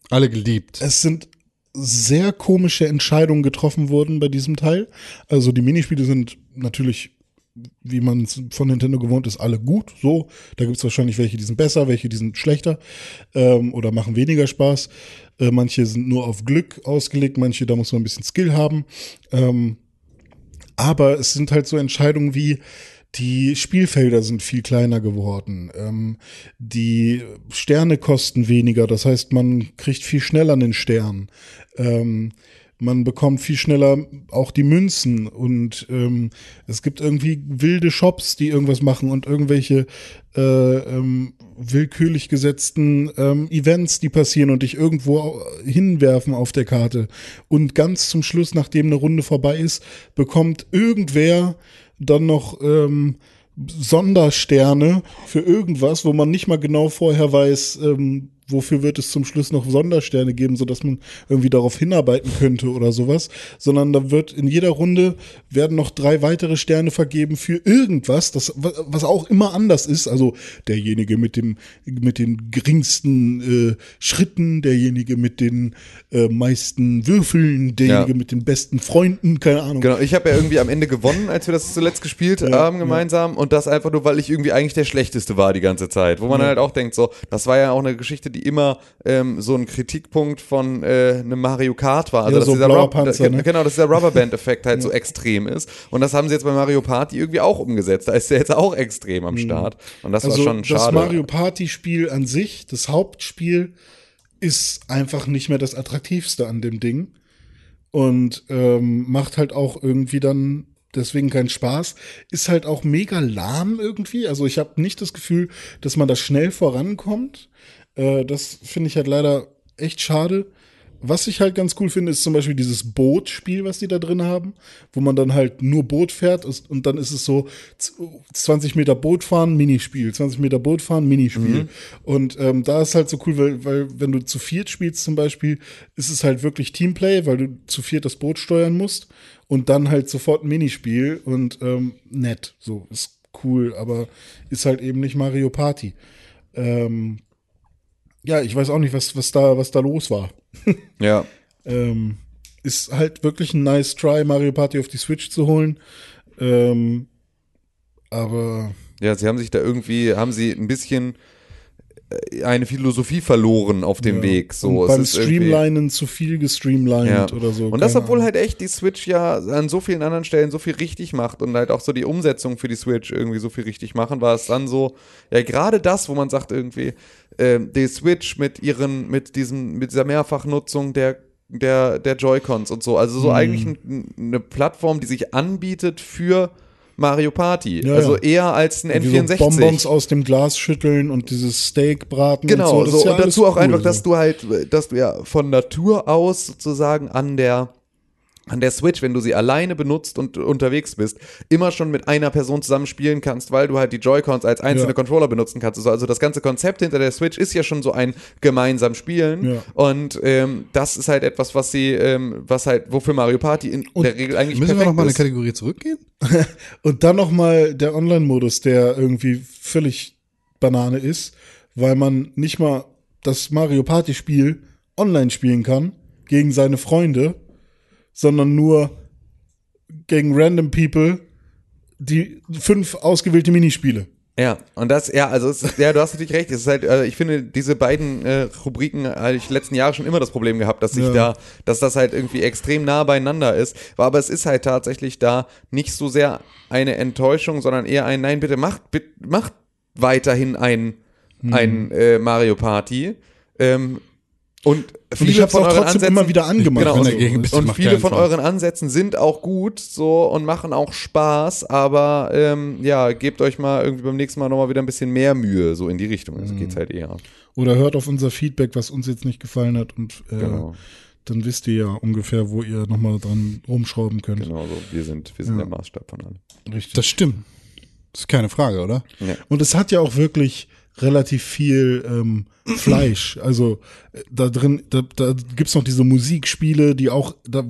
alle geliebt. es sind sehr komische Entscheidungen getroffen worden bei diesem Teil. Also die Minispiele sind natürlich, wie man es von Nintendo gewohnt ist, alle gut. So, da gibt es wahrscheinlich welche, die sind besser, welche, die sind schlechter ähm, oder machen weniger Spaß. Äh, manche sind nur auf Glück ausgelegt, manche, da muss man ein bisschen Skill haben. Ähm, aber es sind halt so Entscheidungen wie, die Spielfelder sind viel kleiner geworden. Ähm, die Sterne kosten weniger, das heißt, man kriegt viel schneller einen Stern. Ähm, man bekommt viel schneller auch die Münzen und ähm, es gibt irgendwie wilde Shops, die irgendwas machen und irgendwelche äh, ähm, willkürlich gesetzten ähm, Events, die passieren und dich irgendwo hinwerfen auf der Karte. Und ganz zum Schluss, nachdem eine Runde vorbei ist, bekommt irgendwer dann noch ähm, Sondersterne für irgendwas, wo man nicht mal genau vorher weiß, ähm, wofür wird es zum Schluss noch Sondersterne geben, sodass man irgendwie darauf hinarbeiten könnte oder sowas, sondern da wird in jeder Runde werden noch drei weitere Sterne vergeben für irgendwas, das, was auch immer anders ist. Also derjenige mit dem, mit den geringsten äh, Schritten, derjenige mit den äh, meisten Würfeln, derjenige Ja. mit den besten Freunden, keine Ahnung. Genau, ich habe ja irgendwie am Ende gewonnen, als wir das zuletzt gespielt Ja, haben gemeinsam und das einfach nur, weil ich irgendwie eigentlich der Schlechteste war die ganze Zeit. Wo man halt auch denkt, so, das war ja auch eine Geschichte, die immer ähm, so ein Kritikpunkt von äh, einem Mario Kart war. Also Ja, dass so dieser Rub- Panzer, ne? Genau, dass dieser Rubberband-Effekt halt so [LAUGHS] extrem ist. Und das haben sie jetzt bei Mario Party irgendwie auch umgesetzt. Da ist der jetzt auch extrem am Start. Und das also war schon das schade. Mario Party Spiel an sich, das Hauptspiel, ist einfach nicht mehr das attraktivste an dem Ding und ähm, macht halt auch irgendwie dann deswegen keinen Spaß. Ist halt auch mega lahm irgendwie. Also ich habe nicht das Gefühl, dass man da schnell vorankommt. Äh, das finde ich halt leider echt schade. Was ich halt ganz cool finde, ist zum Beispiel dieses Bootspiel, was die da drin haben, wo man dann halt nur Boot fährt und dann ist es so z- 20 Meter Boot fahren, Minispiel, 20 Meter Boot fahren, Minispiel. Und ähm, da ist halt so cool, weil, weil wenn du zu viert spielst zum Beispiel, ist es halt wirklich Teamplay, weil du zu viert das Boot steuern musst und dann halt sofort ein Minispiel und ähm, nett, so ist cool, aber ist halt eben nicht Mario Party. Ähm, ja, ich weiß auch nicht, was, was, da, was da los war. [LAUGHS] Ja. Ähm, ist halt wirklich ein nice try, Mario Party auf die Switch zu holen. Ähm, aber Ja, sie haben sich da irgendwie, haben sie ein bisschen eine Philosophie verloren auf dem ja. Weg. So, Und beim Streamlinen zu viel gestreamlined oder so. Und das, obwohl Ahnung. halt echt die Switch ja an so vielen anderen Stellen so viel richtig macht und halt auch so die Umsetzung für die Switch irgendwie so viel richtig machen, war es dann so, ja, gerade das, wo man sagt irgendwie, ähm, die Switch mit ihren, mit diesem, mit dieser Mehrfachnutzung der der, der Joy-Cons und so. Also so Mhm. eigentlich ein, eine Plattform, die sich anbietet für Mario Party. Ja, also ja. eher als ein Wie so N64. Bonbons aus dem Glas schütteln und dieses Steak braten Genau, und so. Das so, ist ja und dazu auch cool, einfach, so. dass du halt, dass du ja von Natur aus sozusagen an der an der Switch, wenn du sie alleine benutzt und unterwegs bist, immer schon mit einer Person zusammen spielen kannst, weil du halt die Joy-Cons als einzelne Ja. Controller benutzen kannst. Also- das ganze Konzept hinter der Switch ist ja schon so ein gemeinsam Spielen. Ja. Und ähm, das ist halt etwas, was sie, ähm, was halt, wofür Mario Party in der Regel eigentlich Müssen wir perfekt noch mal eine. Kategorie zurückgehen? [LAUGHS] Und dann noch mal der Online-Modus, der irgendwie völlig Banane ist, weil man nicht mal das Mario Party-Spiel online spielen kann gegen seine Freunde, sondern nur gegen random People, die fünf ausgewählte Minispiele. Ja, und das, ja, also es, ja, du hast natürlich recht. Es ist halt, äh, ich finde, diese beiden äh, Rubriken habe ich letzten Jahre schon immer das Problem gehabt, dass sich Ja. da, dass das halt irgendwie extrem nah beieinander ist. Aber es ist halt tatsächlich da nicht so sehr eine Enttäuschung, sondern eher ein Nein, bitte macht, bitte, macht weiterhin ein, Hm. ein äh, Mario Party. Ähm, und viele ich hab's von auch euren trotzdem Ansätzen, immer wieder angemacht. Genau, und, dagegen, bitte und viele von Fall. euren Ansätzen sind auch gut so und machen auch Spaß, aber ähm, ja, gebt euch mal irgendwie beim nächsten Mal nochmal wieder ein bisschen mehr Mühe, so in die Richtung. Also geht's halt eher. Oder hört auf unser Feedback, was uns jetzt nicht gefallen hat und äh, Genau. dann wisst ihr ja ungefähr, wo ihr noch mal dran rumschrauben könnt. Genau, so. Wir sind, wir sind der Maßstab von allem. Richtig. Das stimmt. Das ist keine Frage, oder? Und es hat ja auch wirklich relativ viel ähm, Fleisch. Also äh, da drin, da, da gibt's noch diese Musikspiele, die auch, da,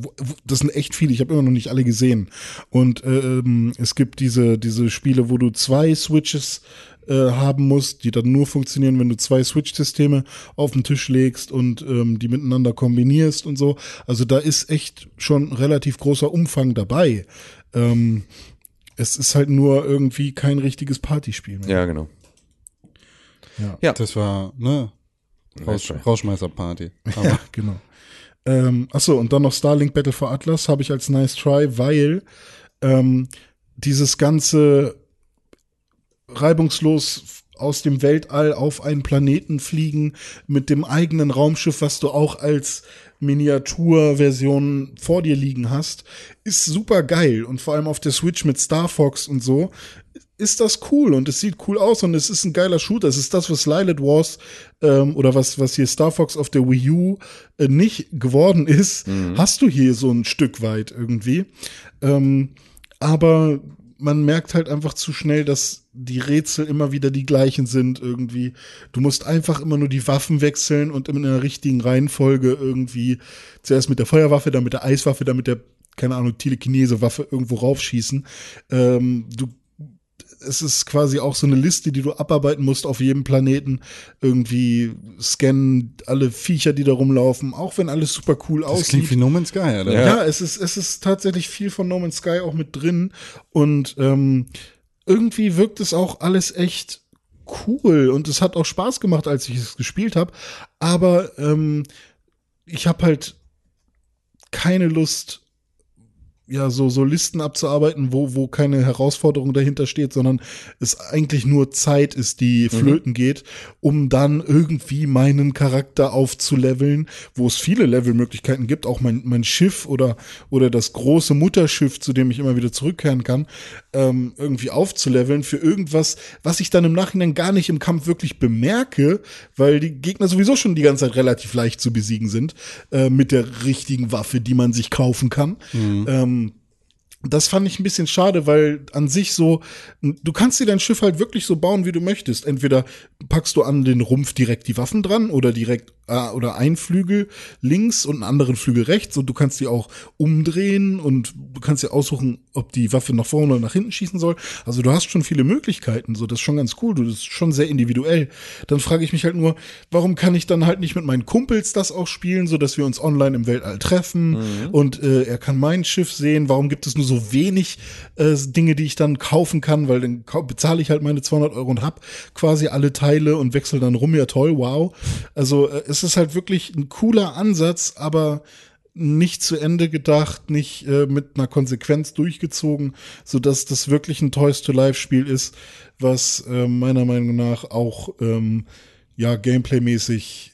das sind echt viele, ich habe immer noch nicht alle gesehen. Und äh, ähm, es gibt diese, diese Spiele, wo du zwei Switches äh, haben musst, die dann nur funktionieren, wenn du zwei Switch-Systeme auf den Tisch legst und ähm, die miteinander kombinierst und so. Also da ist echt schon relativ großer Umfang dabei. Ähm, es ist halt nur irgendwie kein richtiges Partyspiel mehr. Ja, genau. Ja. Das war, ne? Raus, Rauschmeißer-Party. Aber [LAUGHS] Genau. Ähm, achso, und dann noch Starlink Battle for Atlas habe ich als nice try, weil ähm, dieses ganze reibungslos aus dem Weltall auf einen Planeten fliegen mit dem eigenen Raumschiff, was du auch als Miniaturversion vor dir liegen hast, ist super geil und vor allem auf der Switch mit Star Fox und so ist das cool und es sieht cool aus und es ist ein geiler Shooter. Es ist das, was Lilith Wars ähm, oder was, was hier Star Fox auf der Wii U äh, nicht geworden ist, hast du hier so ein Stück weit irgendwie. Ähm, aber man merkt halt einfach zu schnell, dass die Rätsel immer wieder die gleichen sind irgendwie. Du musst einfach immer nur die Waffen wechseln und in einer richtigen Reihenfolge irgendwie zuerst mit der Feuerwaffe, dann mit der Eiswaffe, dann mit der, keine Ahnung, Telekinese-Waffe irgendwo raufschießen. Ähm, du es ist quasi auch so eine Liste, die du abarbeiten musst auf jedem Planeten. Irgendwie scannen alle Viecher, die da rumlaufen, auch wenn alles super cool das aussieht. klingt wie No Man's Sky, oder? Ja, es ist, es ist tatsächlich viel von No Man's Sky auch mit drin. Und ähm, irgendwie wirkt es auch alles echt cool. Und es hat auch Spaß gemacht, als ich es gespielt habe. Aber ähm, ich habe halt keine Lust, ja, so, so Listen abzuarbeiten, wo, wo keine Herausforderung dahinter steht, sondern es eigentlich nur Zeit ist, die flöten geht, um dann irgendwie meinen Charakter aufzuleveln, wo es viele Levelmöglichkeiten gibt, auch mein, mein Schiff oder, oder das große Mutterschiff, zu dem ich immer wieder zurückkehren kann, ähm, irgendwie aufzuleveln für irgendwas, was ich dann im Nachhinein gar nicht im Kampf wirklich bemerke, weil die Gegner sowieso schon die ganze Zeit relativ leicht zu besiegen sind, äh, mit der richtigen Waffe, die man sich kaufen kann. Ähm, das fand ich ein bisschen schade, weil an sich so, du kannst dir dein Schiff halt wirklich so bauen, wie du möchtest. Entweder packst du an den Rumpf direkt die Waffen dran oder direkt äh, oder ein Flügel links und einen anderen Flügel rechts und du kannst die auch umdrehen und du kannst dir aussuchen, ob die Waffe nach vorne oder nach hinten schießen soll. Also du hast schon viele Möglichkeiten, so das ist schon ganz cool, du das ist schon sehr individuell. Dann frage ich mich halt nur, warum kann ich dann halt nicht mit meinen Kumpels das auch spielen, so dass wir uns online im Weltall treffen und äh, er kann mein Schiff sehen. Warum gibt es nur so wenig äh, Dinge, die ich dann kaufen kann, weil dann bezahle ich halt meine 200 Euro und hab quasi alle Teile und wechsle dann rum. Ja toll, wow. Also äh, es ist halt wirklich ein cooler Ansatz, aber nicht zu Ende gedacht, nicht äh, mit einer Konsequenz durchgezogen, so dass das wirklich ein Toys to Life Spiel ist, was äh, meiner Meinung nach auch ähm, ja gameplaymäßig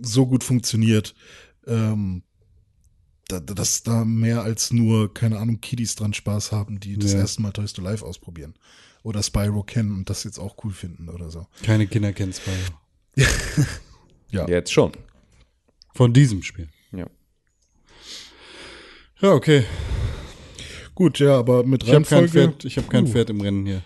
so gut funktioniert, ähm, da, dass da mehr als nur, keine Ahnung, Kiddies dran Spaß haben, die das Ja. erste Mal Toys to Life ausprobieren. Oder Spyro kennen und das jetzt auch cool finden oder so. Keine Kinder kennen Spyro. [LAUGHS] Ja. Jetzt schon. Von diesem Spiel. Ja. Ja, okay. Gut, ja, aber mit Ich habe kein, Reihenfolge. Pferd, ich hab kein Uh, Pferd im Rennen hier.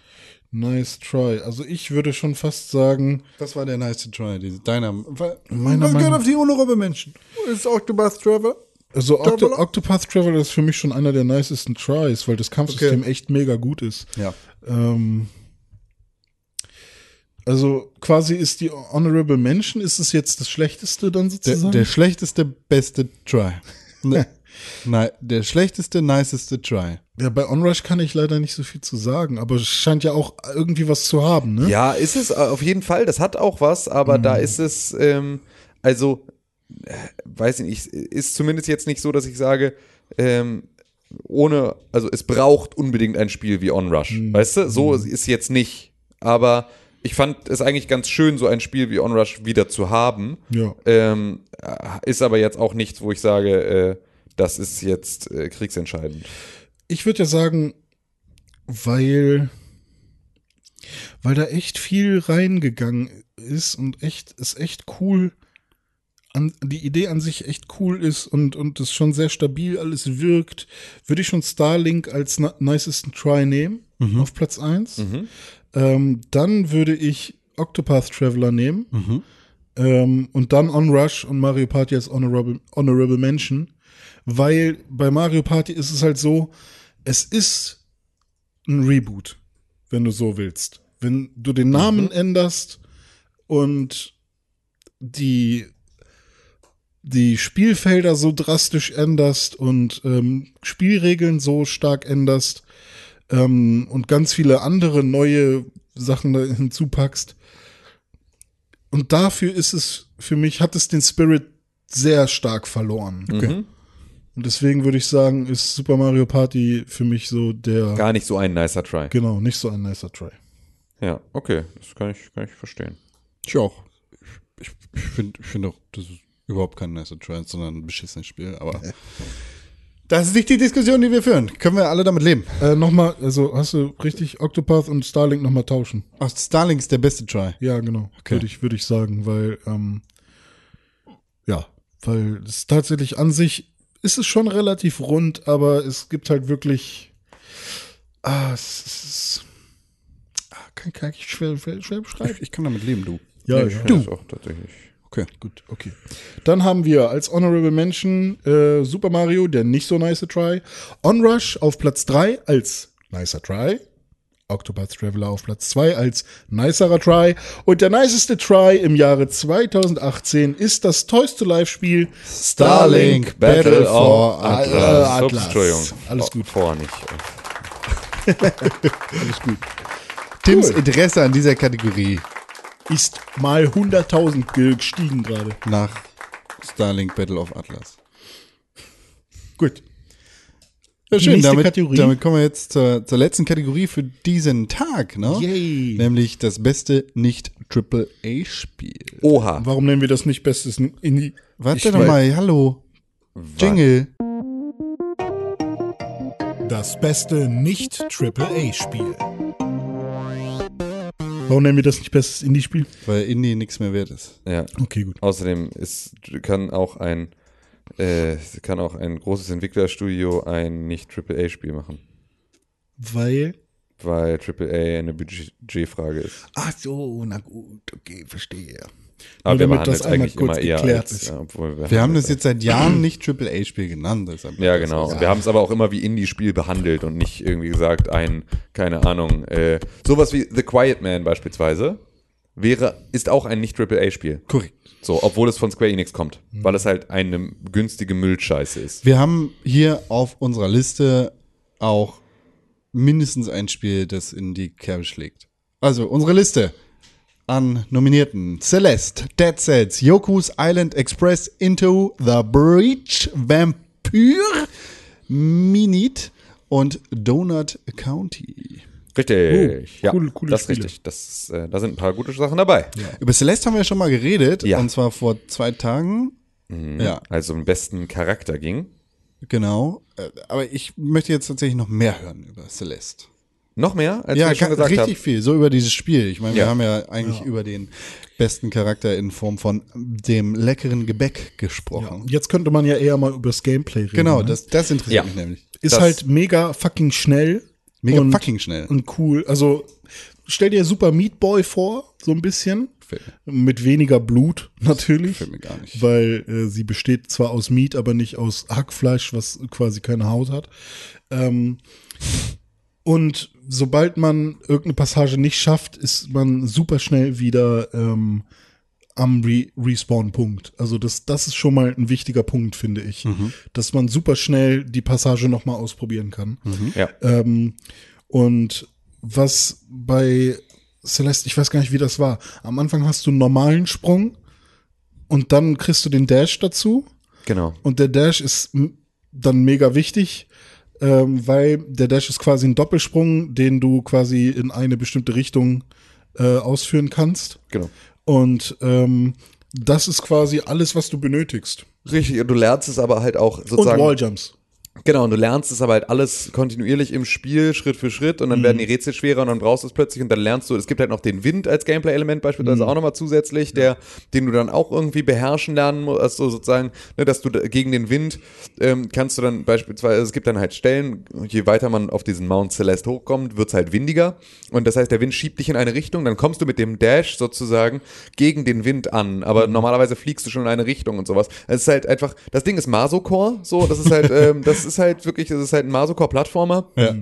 Nice try. Also ich würde schon fast sagen, Das war der nice try. Diese, deiner. Meiner Meinung- auf die honorable Menschen. Ist Octobus Trevor? also Octo Traveler? Octopath Traveler ist für mich schon einer der nicesten Tries, weil das Kampfsystem echt mega gut ist. Ja. Ähm, also quasi ist die Honorable Mention, ist es jetzt das Schlechteste dann Der, sozusagen? der schlechteste, beste Try. [LAUGHS] Ne, nein, der schlechteste, niceste Try. ja, bei Onrush kann ich leider nicht so viel zu sagen, aber es scheint ja auch irgendwie was zu haben, ne? Ja, ist es äh, auf jeden Fall. Das hat auch was, aber da ist es, ähm, also, äh, weiß ich nicht, ist zumindest jetzt nicht so, dass ich sage, ähm, ohne, also es braucht unbedingt ein Spiel wie Onrush. Weißt du? So ist jetzt nicht. Aber ich fand es eigentlich ganz schön, so ein Spiel wie Onrush wieder zu haben. Ja. Ähm, äh, ist aber jetzt auch nichts, wo ich sage, äh, das ist jetzt äh, kriegsentscheidend. Ich würde ja sagen, weil, weil da echt viel reingegangen ist und echt, ist echt cool, an, die Idee an sich echt cool ist und, und es schon sehr stabil alles wirkt, würde ich schon Starlink als nicesten Try nehmen, auf Platz 1. Ähm, dann würde ich Octopath Traveler nehmen. Ähm, und dann Onrush und Mario Party als Honorable, Honorable Mention. Weil bei Mario Party ist es halt so, es ist ein Reboot, wenn du so willst. Wenn du den Namen änderst und die, die Spielfelder so drastisch änderst und ähm, Spielregeln so stark änderst ähm, und ganz viele andere neue Sachen da hinzupackst. Und dafür ist es, für mich, hat es den Spirit sehr stark verloren. Mhm. Und deswegen würde ich sagen, ist Super Mario Party für mich so der, Gar nicht so ein nicer Try. genau, nicht so ein nicer Try. Ja, okay, das kann ich, kann ich verstehen. Ich auch. Ich, ich finde ich find auch, das ist überhaupt kein nice Try, sondern ein beschissenes Spiel. Aber [LAUGHS] das ist nicht die Diskussion, die wir führen. Können wir alle damit leben. Äh, nochmal, also hast du richtig Octopath und Starlink nochmal tauschen? Ach, Starlink ist der beste Try. Ja, genau. Okay. Würde ich, würde ich sagen, weil, ähm, ja, weil es tatsächlich an sich ist es schon relativ rund, aber es gibt halt wirklich, ah, es ist, ah, kann, kann ich schwer, schwer, schwer beschreiben. Ich kann damit leben, du. Ja, ich ja. das auch tatsächlich. Okay. Gut, okay. Dann haben wir als Honorable Mention äh, Super Mario, der nicht so nice Try. Onrush auf Platz 3 als nicer Try. Octopath Traveler auf Platz 2 als nicerer Try. Und der niceste Try im Jahre 2018 ist das Toys to Life Spiel Starlink Battle for Atlas. Atlas. Atlas. Entschuldigung. Alles gut. Vorher nicht. [LAUGHS] Alles gut. Tims Cool. Interesse an dieser Kategorie Ist mal 100.000 gestiegen gerade. nach Starlink Battle of Atlas. Gut. Ja, schön. Damit, Kategorie. damit kommen wir jetzt zur, zur letzten Kategorie für diesen Tag, ne? Yay. Nämlich das beste Nicht-AAA-Spiel. Oha. Warum nennen wir das nicht bestes Indie? Warte doch mal, hallo. Jingle. Das beste Nicht-AAA-Spiel. Warum nennen wir das nicht bestes Indie-Spiel? Weil Indie nichts mehr wert ist. Ja. Okay, gut. Außerdem ist, kann auch ein äh, kann auch ein großes Entwicklerstudio ein nicht AAA-Spiel machen, Weil. weil AAA eine Budgetfrage ist. Ach so, na gut, okay, verstehe. Aber Nur wir damit behandeln das es einmal eigentlich kurz immer eher geklärt als, ist. ja, obwohl wir, Wir haben das jetzt seit Jahren nicht AAA-Spiel genannt. Deshalb Ja, genau. Und wir haben es aber auch immer wie Indie-Spiel behandelt und nicht irgendwie gesagt, ein, keine Ahnung, äh, sowas wie The Quiet Man beispielsweise wäre, ist auch ein Nicht-AAA-Spiel. Korrekt. So, obwohl es von Square Enix kommt, weil es halt eine günstige Müllscheiße ist. Wir haben hier auf unserer Liste auch mindestens ein Spiel, das in die Kerbe schlägt. Also unsere Liste an Nominierten. Celeste, Dead Cells, Yoku's Island Express, Into the Breach, Vampire, Minit und Donut County. Richtig. Oh, ja, coole- coole das ist richtig. Das, äh, da sind ein paar gute Sachen dabei. Über Celeste haben wir schon mal geredet, Ja. und zwar vor zwei Tagen. Ja. Also im besten Charakter ging. Genau. Äh, Aber ich möchte jetzt tatsächlich noch mehr hören über Celeste. Noch mehr, als ja, wir schon gesagt richtig haben. viel. So über dieses Spiel. Ich meine, wir Ja. haben ja eigentlich über den besten Charakter in Form von dem leckeren Gebäck gesprochen. Jetzt könnte man ja eher mal über das Gameplay reden. Genau, ne? das, das interessiert Ja. mich nämlich. ist das- halt mega fucking schnell. Mega und, fucking schnell. Und cool. Also stell dir Super Meat Boy vor, so ein bisschen. Mit weniger Blut natürlich. Gefällt mir gar nicht. Weil äh, sie besteht zwar aus Meat, aber nicht aus Hackfleisch, was quasi keine Haut hat. Ähm, und sobald man irgendeine Passage nicht schafft, ist man super schnell wieder ähm, am Re Respawn-Punkt. Also das, das ist schon mal ein wichtiger Punkt, finde ich. Dass man super schnell die Passage nochmal ausprobieren kann. Ja. Ähm, und was bei Celeste, ich weiß gar nicht, wie das war. Am Anfang hast du einen normalen Sprung und dann kriegst du den Dash dazu. Genau. Und der Dash ist dann mega wichtig, ähm, weil der Dash ist quasi ein Doppelsprung, den du quasi in eine bestimmte Richtung äh, ausführen kannst. Genau. Und ähm, das ist quasi alles, was du benötigst. Richtig, und du lernst es aber halt auch Und sozusagen. Walljumps. Genau, und du lernst es aber halt alles kontinuierlich im Spiel, Schritt für Schritt, und dann werden die Rätsel schwerer und dann brauchst du es plötzlich und dann lernst du, es gibt halt noch den Wind als Gameplay-Element beispielsweise auch nochmal zusätzlich, der, den du dann auch irgendwie beherrschen lernen musst, also sozusagen, ne, dass du gegen den Wind ähm, kannst du dann beispielsweise, es gibt dann halt Stellen, je weiter man auf diesen Mount Celeste hochkommt, wird's halt windiger und das heißt, der Wind schiebt dich in eine Richtung, dann kommst du mit dem Dash sozusagen gegen den Wind an, aber normalerweise fliegst du schon in eine Richtung und sowas. Es ist halt einfach, das Ding ist Masocore, so, das ist halt, ähm, das ist halt wirklich, das ist halt ein Masocore-Plattformer. Ja.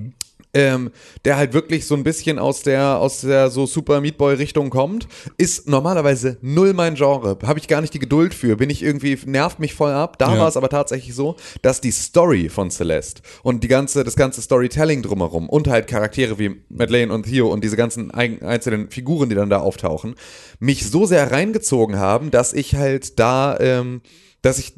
Ähm, der halt wirklich so ein bisschen aus der, aus der so Super Meat Boy Richtung kommt, ist normalerweise null mein Genre. Habe ich gar nicht die Geduld für. Bin ich irgendwie, nervt mich voll ab. Da Ja. war es aber tatsächlich so, dass die Story von Celeste und die ganze, das ganze Storytelling drumherum und halt Charaktere wie Madeleine und Theo und diese ganzen ein, einzelnen Figuren, die dann da auftauchen, mich so sehr reingezogen haben, dass ich halt da, ähm, dass ich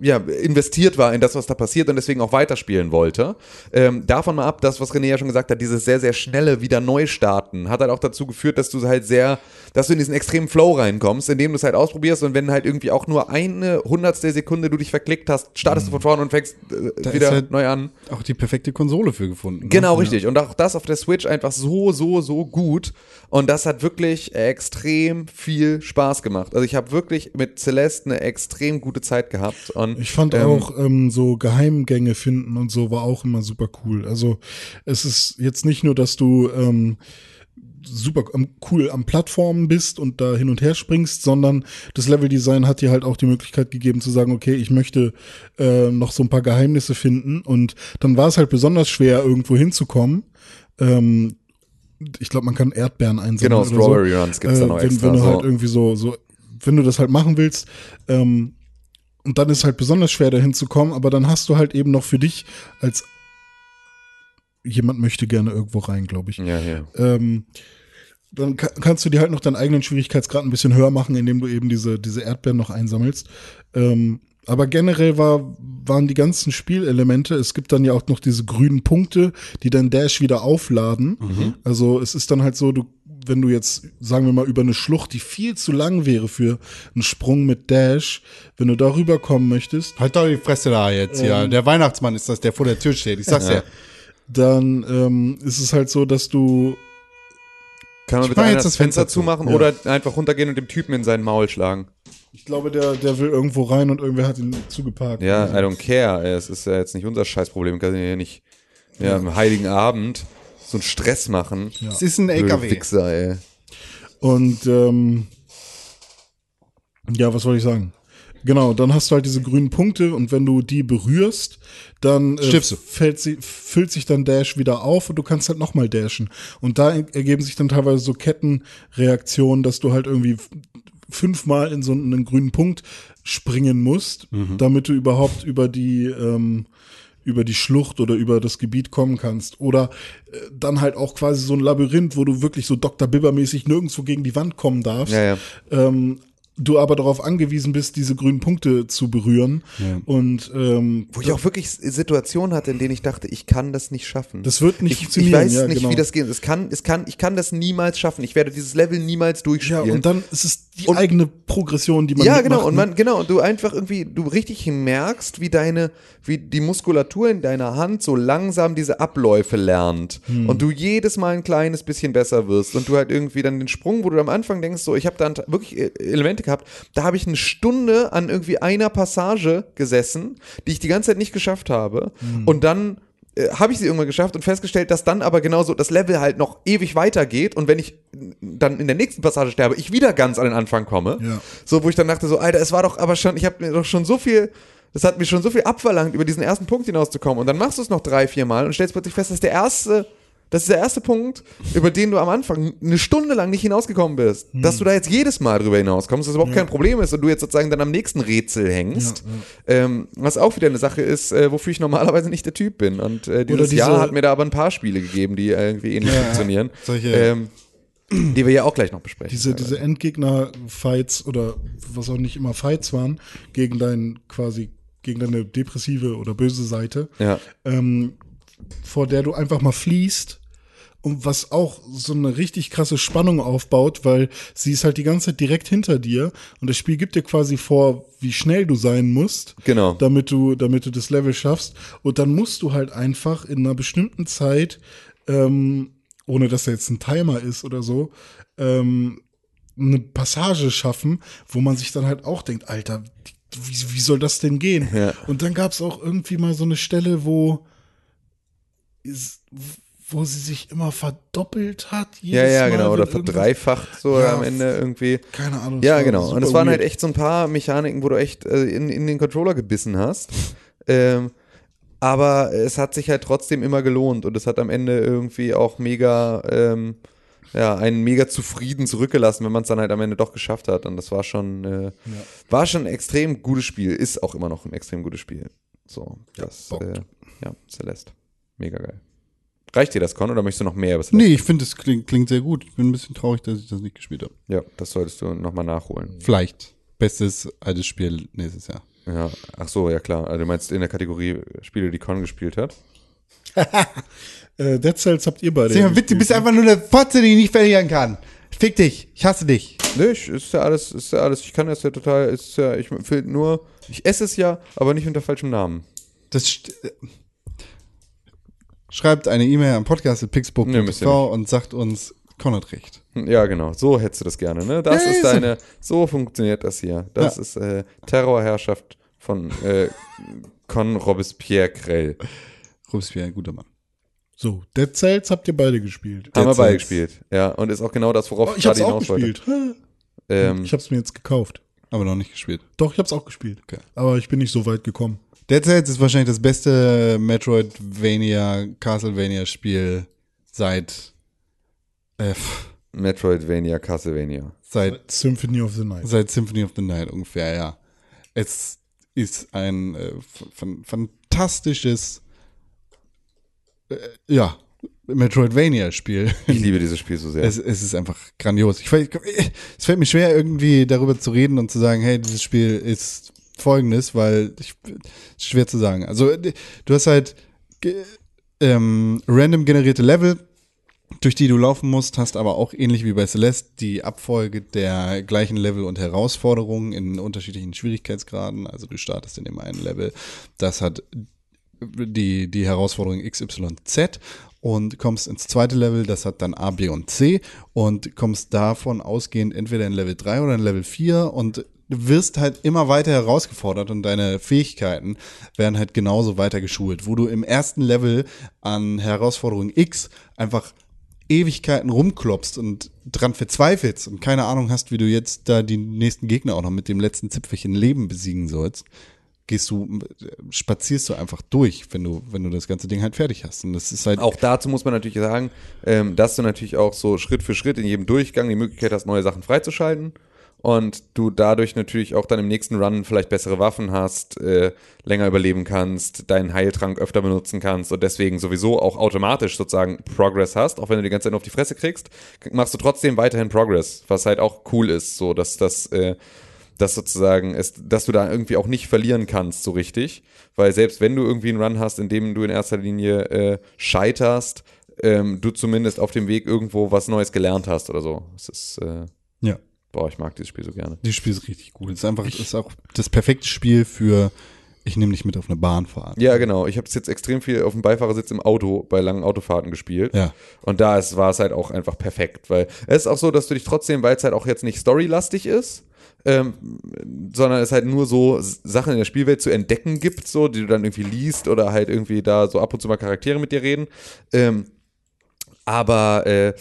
ja, investiert war in das, was da passiert und deswegen auch weiterspielen wollte. Ähm, davon mal ab, das, was René ja schon gesagt hat, dieses sehr, sehr schnelle wieder Neustarten hat halt auch dazu geführt, dass du halt sehr, dass du in diesen extremen Flow reinkommst, indem du es halt ausprobierst und wenn halt irgendwie auch nur eine hundertstel Sekunde du dich verklickt hast, startest du von vorne und fängst äh, wieder halt neu an. Auch die perfekte Konsole für gefunden. ne? Genau, richtig. Und auch das auf der Switch einfach so, so, so gut. Und das hat wirklich extrem viel Spaß gemacht. Also ich habe wirklich mit Celeste eine extrem gute Zeit gehabt. Und, Ich fand ähm, auch ähm, so Geheimgänge finden und so war auch immer super cool. Also es ist jetzt nicht nur, dass du ähm, super cool am Plattformen bist und da hin und her springst, sondern das Leveldesign hat dir halt auch die Möglichkeit gegeben zu sagen, okay, ich möchte äh, noch so ein paar Geheimnisse finden und dann war es halt besonders schwer, irgendwo hinzukommen. Ähm, ich glaube, man kann Erdbeeren einsammeln. Genau, Strawberry so. Runs gibt's da Äh, noch wenn, extra, Wenn du so. halt irgendwie so, so, wenn du das halt machen willst, ähm, und dann ist halt besonders schwer dahin zu kommen, aber dann hast du halt eben noch für dich als jemand möchte gerne irgendwo rein, glaube ich. Ja, ja. Ähm, dann ka kannst du dir halt noch deinen eigenen Schwierigkeitsgrad ein bisschen höher machen, indem du eben diese, diese Erdbeeren noch einsammelst. Ähm, aber generell war, waren die ganzen Spielelemente, es gibt dann ja auch noch diese grünen Punkte, die dann Dash wieder aufladen. Also es ist dann halt so, du, wenn du jetzt, sagen wir mal, über eine Schlucht, die viel zu lang wäre für einen Sprung mit Dash, wenn du darüber kommen möchtest, Halt doch die Fresse da jetzt, ja. Der Weihnachtsmann ist das, der vor der Tür steht. Ich sag's ja. dann ähm, ist es halt so, dass du Kann man Ich bitte jetzt das Fenster Fenster zu. zumachen Ja. oder einfach runtergehen und dem Typen in sein Maul schlagen? Ich glaube, der, der will irgendwo rein und irgendwer hat ihn zugeparkt. Ja, I don't care. Es ist ja jetzt nicht unser Scheißproblem. Wir können ja nicht ja, am Heiligen Abend so einen Stress machen. Es ist ein LKW. Wichser, ey. Und ähm, ja, was wollte ich sagen? Genau, dann hast du halt diese grünen Punkte und wenn du die berührst, dann äh, fällt sie, füllt sich dann Dash wieder auf und du kannst halt nochmal dashen. Und da ergeben sich dann teilweise so Kettenreaktionen, dass du halt irgendwie fünfmal in so einen grünen Punkt springen musst, damit du überhaupt über die ähm, über die Schlucht oder über das Gebiet kommen kannst. Oder äh, dann halt auch quasi so ein Labyrinth, wo du wirklich so Dr. Bibber-mäßig nirgendwo gegen die Wand kommen darfst. Ja, ja. Ähm, du aber darauf angewiesen bist, diese grünen Punkte zu berühren. Und ähm, Wo ich auch wirklich Situationen hatte, in denen ich dachte, ich kann das nicht schaffen. Das wird nicht ich, ich funktionieren, weiß ja, nicht, genau. wie das geht. Es kann, es kann, ich kann das niemals schaffen. Ich werde dieses Level niemals ja, durchspielen. und dann ist es die Und- eigene Progression, die man ja, mitmacht, genau. Und ne? man, genau, und du einfach irgendwie, du richtig merkst, wie deine, wie die Muskulatur in deiner Hand so langsam diese Abläufe lernt. Hm. Und du jedes Mal ein kleines bisschen besser wirst. Und du halt irgendwie dann den Sprung, wo du am Anfang denkst, so, ich habe da wirklich äh, Elemente gehabt, da habe ich eine Stunde an irgendwie einer Passage gesessen, die ich die ganze Zeit nicht geschafft habe. Hm. Und dann äh, habe ich sie irgendwann geschafft und festgestellt, dass dann aber genauso das Level halt noch ewig weitergeht und wenn ich dann in der nächsten Passage sterbe, ich wieder ganz an den Anfang komme. Ja. So, wo ich dann dachte, so, Alter, es war doch aber schon, ich habe mir doch schon so viel, das hat mir schon so viel abverlangt, über diesen ersten Punkt hinauszukommen. Und dann machst du es noch drei, vier Mal und stellst plötzlich fest, dass der erste, das ist der erste Punkt, über den du am Anfang eine Stunde lang nicht hinausgekommen bist. Dass du da jetzt jedes Mal drüber hinauskommst, dass das überhaupt kein Problem ist und du jetzt sozusagen dann am nächsten Rätsel hängst. Ähm, was auch wieder eine Sache ist, äh, wofür ich normalerweise nicht der Typ bin. Und äh, dieses diese- Jahr hat mir da aber ein paar Spiele gegeben, die irgendwie ähnlich funktionieren. solche- ähm, die wir ja auch gleich noch besprechen. diese, diese Endgegner-Fights oder was auch nicht immer Fights waren, gegen dein quasi, gegen deine depressive oder böse Seite, ja. ähm, vor der du einfach mal fließt und was auch so eine richtig krasse Spannung aufbaut, weil sie ist halt die ganze Zeit direkt hinter dir und das Spiel gibt dir quasi vor, wie schnell du sein musst, Genau. damit du, damit du das Level schaffst und dann musst du halt einfach in einer bestimmten Zeit, ähm, ohne dass da jetzt ein Timer ist oder so, ähm, eine Passage schaffen, wo man sich dann halt auch denkt, Alter, wie, wie soll das denn gehen? Ja. Und dann gab es auch irgendwie mal so eine Stelle, wo ist, wo sie sich immer verdoppelt hat. Ja, jedes ja, Mal, genau. Oder verdreifacht so Ja, am Ende irgendwie. Keine Ahnung. Ja, genau. Und es waren halt weird. echt so ein paar Mechaniken, wo du echt äh, in, in den Controller gebissen hast. [LAUGHS] Ähm, aber es hat sich halt trotzdem immer gelohnt und es hat am Ende irgendwie auch mega, ähm, ja, einen mega zufrieden zurückgelassen, wenn man es dann halt am Ende doch geschafft hat. Und das war schon, äh, war schon ein extrem gutes Spiel, ist auch immer noch ein extrem gutes Spiel. So, das, bockt. äh, ja, Celeste. Mega geil. Reicht dir das, Con, oder möchtest du noch mehr Celeste? Nee, ich finde, es klingt, klingt sehr gut. Ich bin ein bisschen traurig, dass ich das nicht gespielt habe. Ja, das solltest du nochmal nachholen. Vielleicht. Bestes altes Spiel nächstes Jahr. Ja, ach so, ja klar. Also du meinst in der Kategorie Spiele, die Con gespielt hat? [LAUGHS] Äh, Dead Cells habt ihr beide. Mal, bitte, du bist einfach nur eine Fotze, die ich nicht verlieren kann. Fick dich. Ich hasse dich. Nö, ist ja alles, ist ja alles, ich kann das ja total, ist ja, ich will nur, ich esse es ja, aber nicht unter falschem Namen. Das st- äh, Schreibt eine E-Mail am Podcast Nee, ihr pixbook.tv und sagt uns, Con hat recht. Ja, genau, so hättest du das gerne, ne? Das Ja, ist deine, so funktioniert das hier. Das Ja. ist äh, Terrorherrschaft von äh, Con Robespierre Krell. Robespierre, ein guter Mann. So, Dead Cells habt ihr beide gespielt. Haben wir beide gespielt, ja. Und ist auch genau das, worauf Oh, ich gerade hinaus wollte. gespielt. Ähm, Ich hab's mir jetzt gekauft. Aber noch nicht gespielt. Doch, ich hab's auch gespielt. Okay. Aber ich bin nicht so weit gekommen. Dead Cells ist wahrscheinlich das beste Metroidvania, Castlevania-Spiel seit, äh, Metroidvania, Castlevania. seit, Symphony of the Night. seit Symphony of the Night ungefähr, ja. Es ist ein äh, fantastisches, äh, ja, Metroidvania-Spiel. Ich liebe dieses Spiel so sehr. Es, es ist einfach grandios. Ich, weiß- es fällt mir schwer, irgendwie darüber zu reden und zu sagen, hey, dieses Spiel ist folgendes, weil ich, schwer zu sagen. Also du hast halt ähm, random generierte Level, durch die du laufen musst, hast aber auch ähnlich wie bei Celeste die Abfolge der gleichen Level und Herausforderungen in unterschiedlichen Schwierigkeitsgraden. Also du startest in dem einen Level, das hat die, die Herausforderung XYZ und kommst ins zweite Level, das hat dann A, B und C und kommst davon ausgehend entweder in Level 3 oder in Level 4 und du wirst halt immer weiter herausgefordert und deine Fähigkeiten werden halt genauso weiter geschult, wo du im ersten Level an Herausforderung X einfach Ewigkeiten rumklopst und dran verzweifelst und keine Ahnung hast, wie du jetzt da die nächsten Gegner auch noch mit dem letzten Zipfelchen Leben besiegen sollst, gehst du, spazierst du einfach durch, wenn du, wenn du das ganze Ding halt fertig hast. Und das ist halt Auch dazu muss man natürlich sagen, ähm, dass du natürlich auch so Schritt für Schritt in jedem Durchgang die Möglichkeit hast, neue Sachen freizuschalten. Und du dadurch natürlich auch dann im nächsten Run vielleicht bessere Waffen hast, äh, länger überleben kannst, deinen Heiltrank öfter benutzen kannst und deswegen sowieso auch automatisch sozusagen Progress hast. Auch wenn du die ganze Zeit nur auf die Fresse kriegst, machst du trotzdem weiterhin Progress, was halt auch cool ist, so dass das äh, dass sozusagen es, dass du da irgendwie auch nicht verlieren kannst so richtig, weil selbst wenn du irgendwie einen Run hast, in dem du in erster Linie äh, scheiterst, ähm, du zumindest auf dem Weg irgendwo was Neues gelernt hast oder so. Es ist, äh, Ja. Boah, ich mag dieses Spiel so gerne. Dieses Spiel ist richtig gut. Es ist einfach, es ist auch das perfekte Spiel für, ich nehme dich mit auf eine Bahnfahrt. Ja, genau. Ich habe es jetzt extrem viel auf dem Beifahrersitz im Auto bei langen Autofahrten gespielt. Ja. Und da ist, war es halt auch einfach perfekt, weil es ist auch so, dass du dich trotzdem, weil es halt auch jetzt nicht storylastig ist, ähm, sondern es halt nur so Sachen in der Spielwelt zu entdecken gibt, so, die du dann irgendwie liest oder halt irgendwie da so ab und zu mal Charaktere mit dir reden. Ähm, aber äh,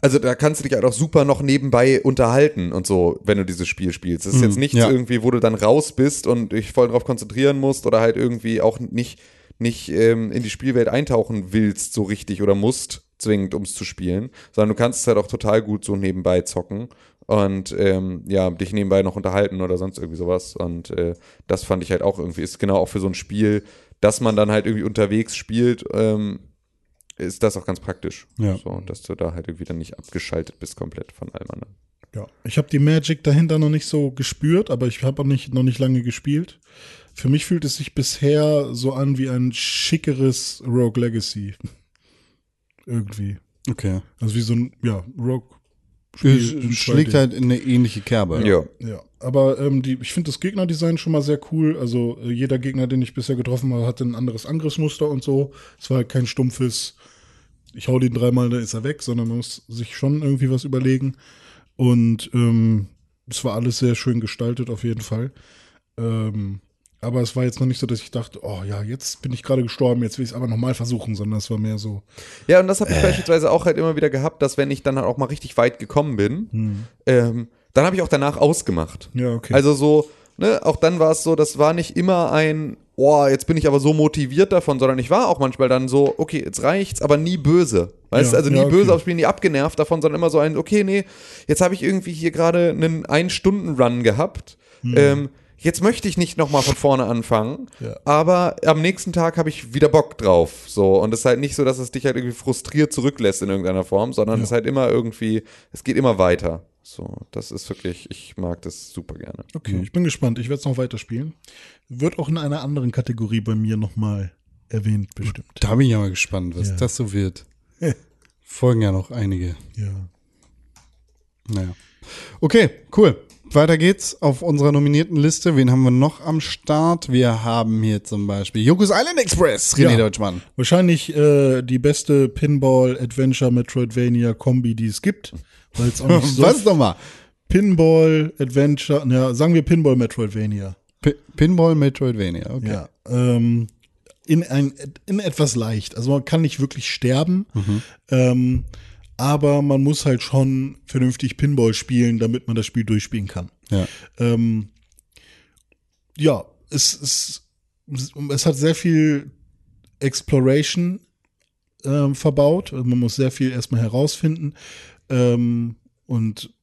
also da kannst du dich halt auch super noch nebenbei unterhalten und so, wenn du dieses Spiel spielst. Es ist jetzt nichts ja. irgendwie, wo du dann raus bist und dich voll drauf konzentrieren musst oder halt irgendwie auch nicht, nicht ähm, in die Spielwelt eintauchen willst, so richtig oder musst, zwingend, um es zu spielen, sondern du kannst es halt auch total gut so nebenbei zocken und ähm, ja, dich nebenbei noch unterhalten oder sonst irgendwie sowas. Und äh, das fand ich halt auch irgendwie, ist genau auch für so ein Spiel, dass man dann halt irgendwie unterwegs spielt, ähm, ist das auch ganz praktisch. Ja. So, dass du da halt irgendwie dann nicht abgeschaltet bist komplett von allem anderen. Ja, ich habe die Magic dahinter noch nicht so gespürt, aber ich habe auch nicht, noch nicht lange gespielt. Für mich fühlt es sich bisher so an wie ein schickeres Rogue Legacy. [LAUGHS] Irgendwie. Okay. Also wie so ein, ja, Rogue. Sch in schlägt 2D. halt in eine ähnliche Kerbe. Ja. Ja, aber ähm, die, ich finde das Gegnerdesign schon mal sehr cool. Also äh, jeder Gegner, den ich bisher getroffen habe, hatte ein anderes Angriffsmuster und so. Es war halt kein stumpfes, ich hau den dreimal, dann ist er weg, sondern man muss sich schon irgendwie was überlegen. Und ähm, es war alles sehr schön gestaltet auf jeden Fall. Ähm, aber es war jetzt noch nicht so, dass ich dachte, oh ja, jetzt bin ich gerade gestorben, jetzt will ich es aber nochmal versuchen, sondern es war mehr so, Ja, und das habe ich beispielsweise auch halt immer wieder gehabt, dass wenn ich dann halt auch mal richtig weit gekommen bin, ähm, dann habe ich auch danach ausgemacht. ja, okay. Also so, ne, auch dann war es so, das war nicht immer ein, oh, jetzt bin ich aber so motiviert davon, sondern ich war auch manchmal dann so, okay, jetzt reicht's, aber nie böse. Weißt du, Ja, also nie ja, okay. böse aufs Spiel, nie abgenervt davon, sondern immer so ein, okay, nee, jetzt habe ich irgendwie hier gerade einen Ein-Stunden-Run gehabt. Ähm, jetzt möchte ich nicht nochmal von vorne anfangen, Ja. aber am nächsten Tag habe ich wieder Bock drauf. So, und es ist halt nicht so, dass es dich halt irgendwie frustriert zurücklässt in irgendeiner Form, sondern es ist halt immer irgendwie, es geht immer weiter. So, das ist wirklich, ich mag das super gerne. Okay, ich bin gespannt. Ich werde es noch weiterspielen. Wird auch in einer anderen Kategorie bei mir nochmal erwähnt, bestimmt. Da bin ich ja mal gespannt, was Ja. das so wird. Folgen ja noch einige. Ja. Naja. Okay, cool. Weiter geht's auf unserer nominierten Liste. Wen haben wir noch am Start? Wir haben hier zum Beispiel Yoko's Island Express, René Ja. Deutschmann. Wahrscheinlich äh, die beste Pinball Adventure Metroidvania Kombi, die es gibt. Weil es auch nicht [LAUGHS] so Was nochmal? Pinball Adventure, ja, sagen wir Pinball Metroidvania. P Pinball Metroidvania, okay. Ja. Ähm, in, ein, in etwas leicht. Also man kann nicht wirklich sterben, ähm, aber man muss halt schon vernünftig Pinball spielen, damit man das Spiel durchspielen kann. Ja. Ähm, ja, es, es, es hat sehr viel Exploration ähm, verbaut. Also man muss sehr viel erstmal herausfinden. Ähm, und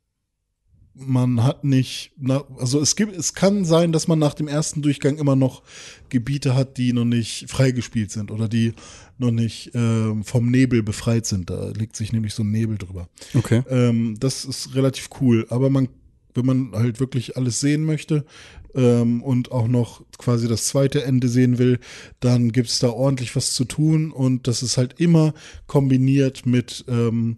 man hat nicht, na, also es gibt, es kann sein, dass man nach dem ersten Durchgang immer noch Gebiete hat, die noch nicht freigespielt sind oder die noch nicht ähm, vom Nebel befreit sind. Da legt sich nämlich so ein Nebel drüber. Okay. Ähm, das ist relativ cool. Aber man, wenn man halt wirklich alles sehen möchte ähm, und auch noch quasi das zweite Ende sehen will, dann gibt's da ordentlich was zu tun und das ist halt immer kombiniert mit, ähm,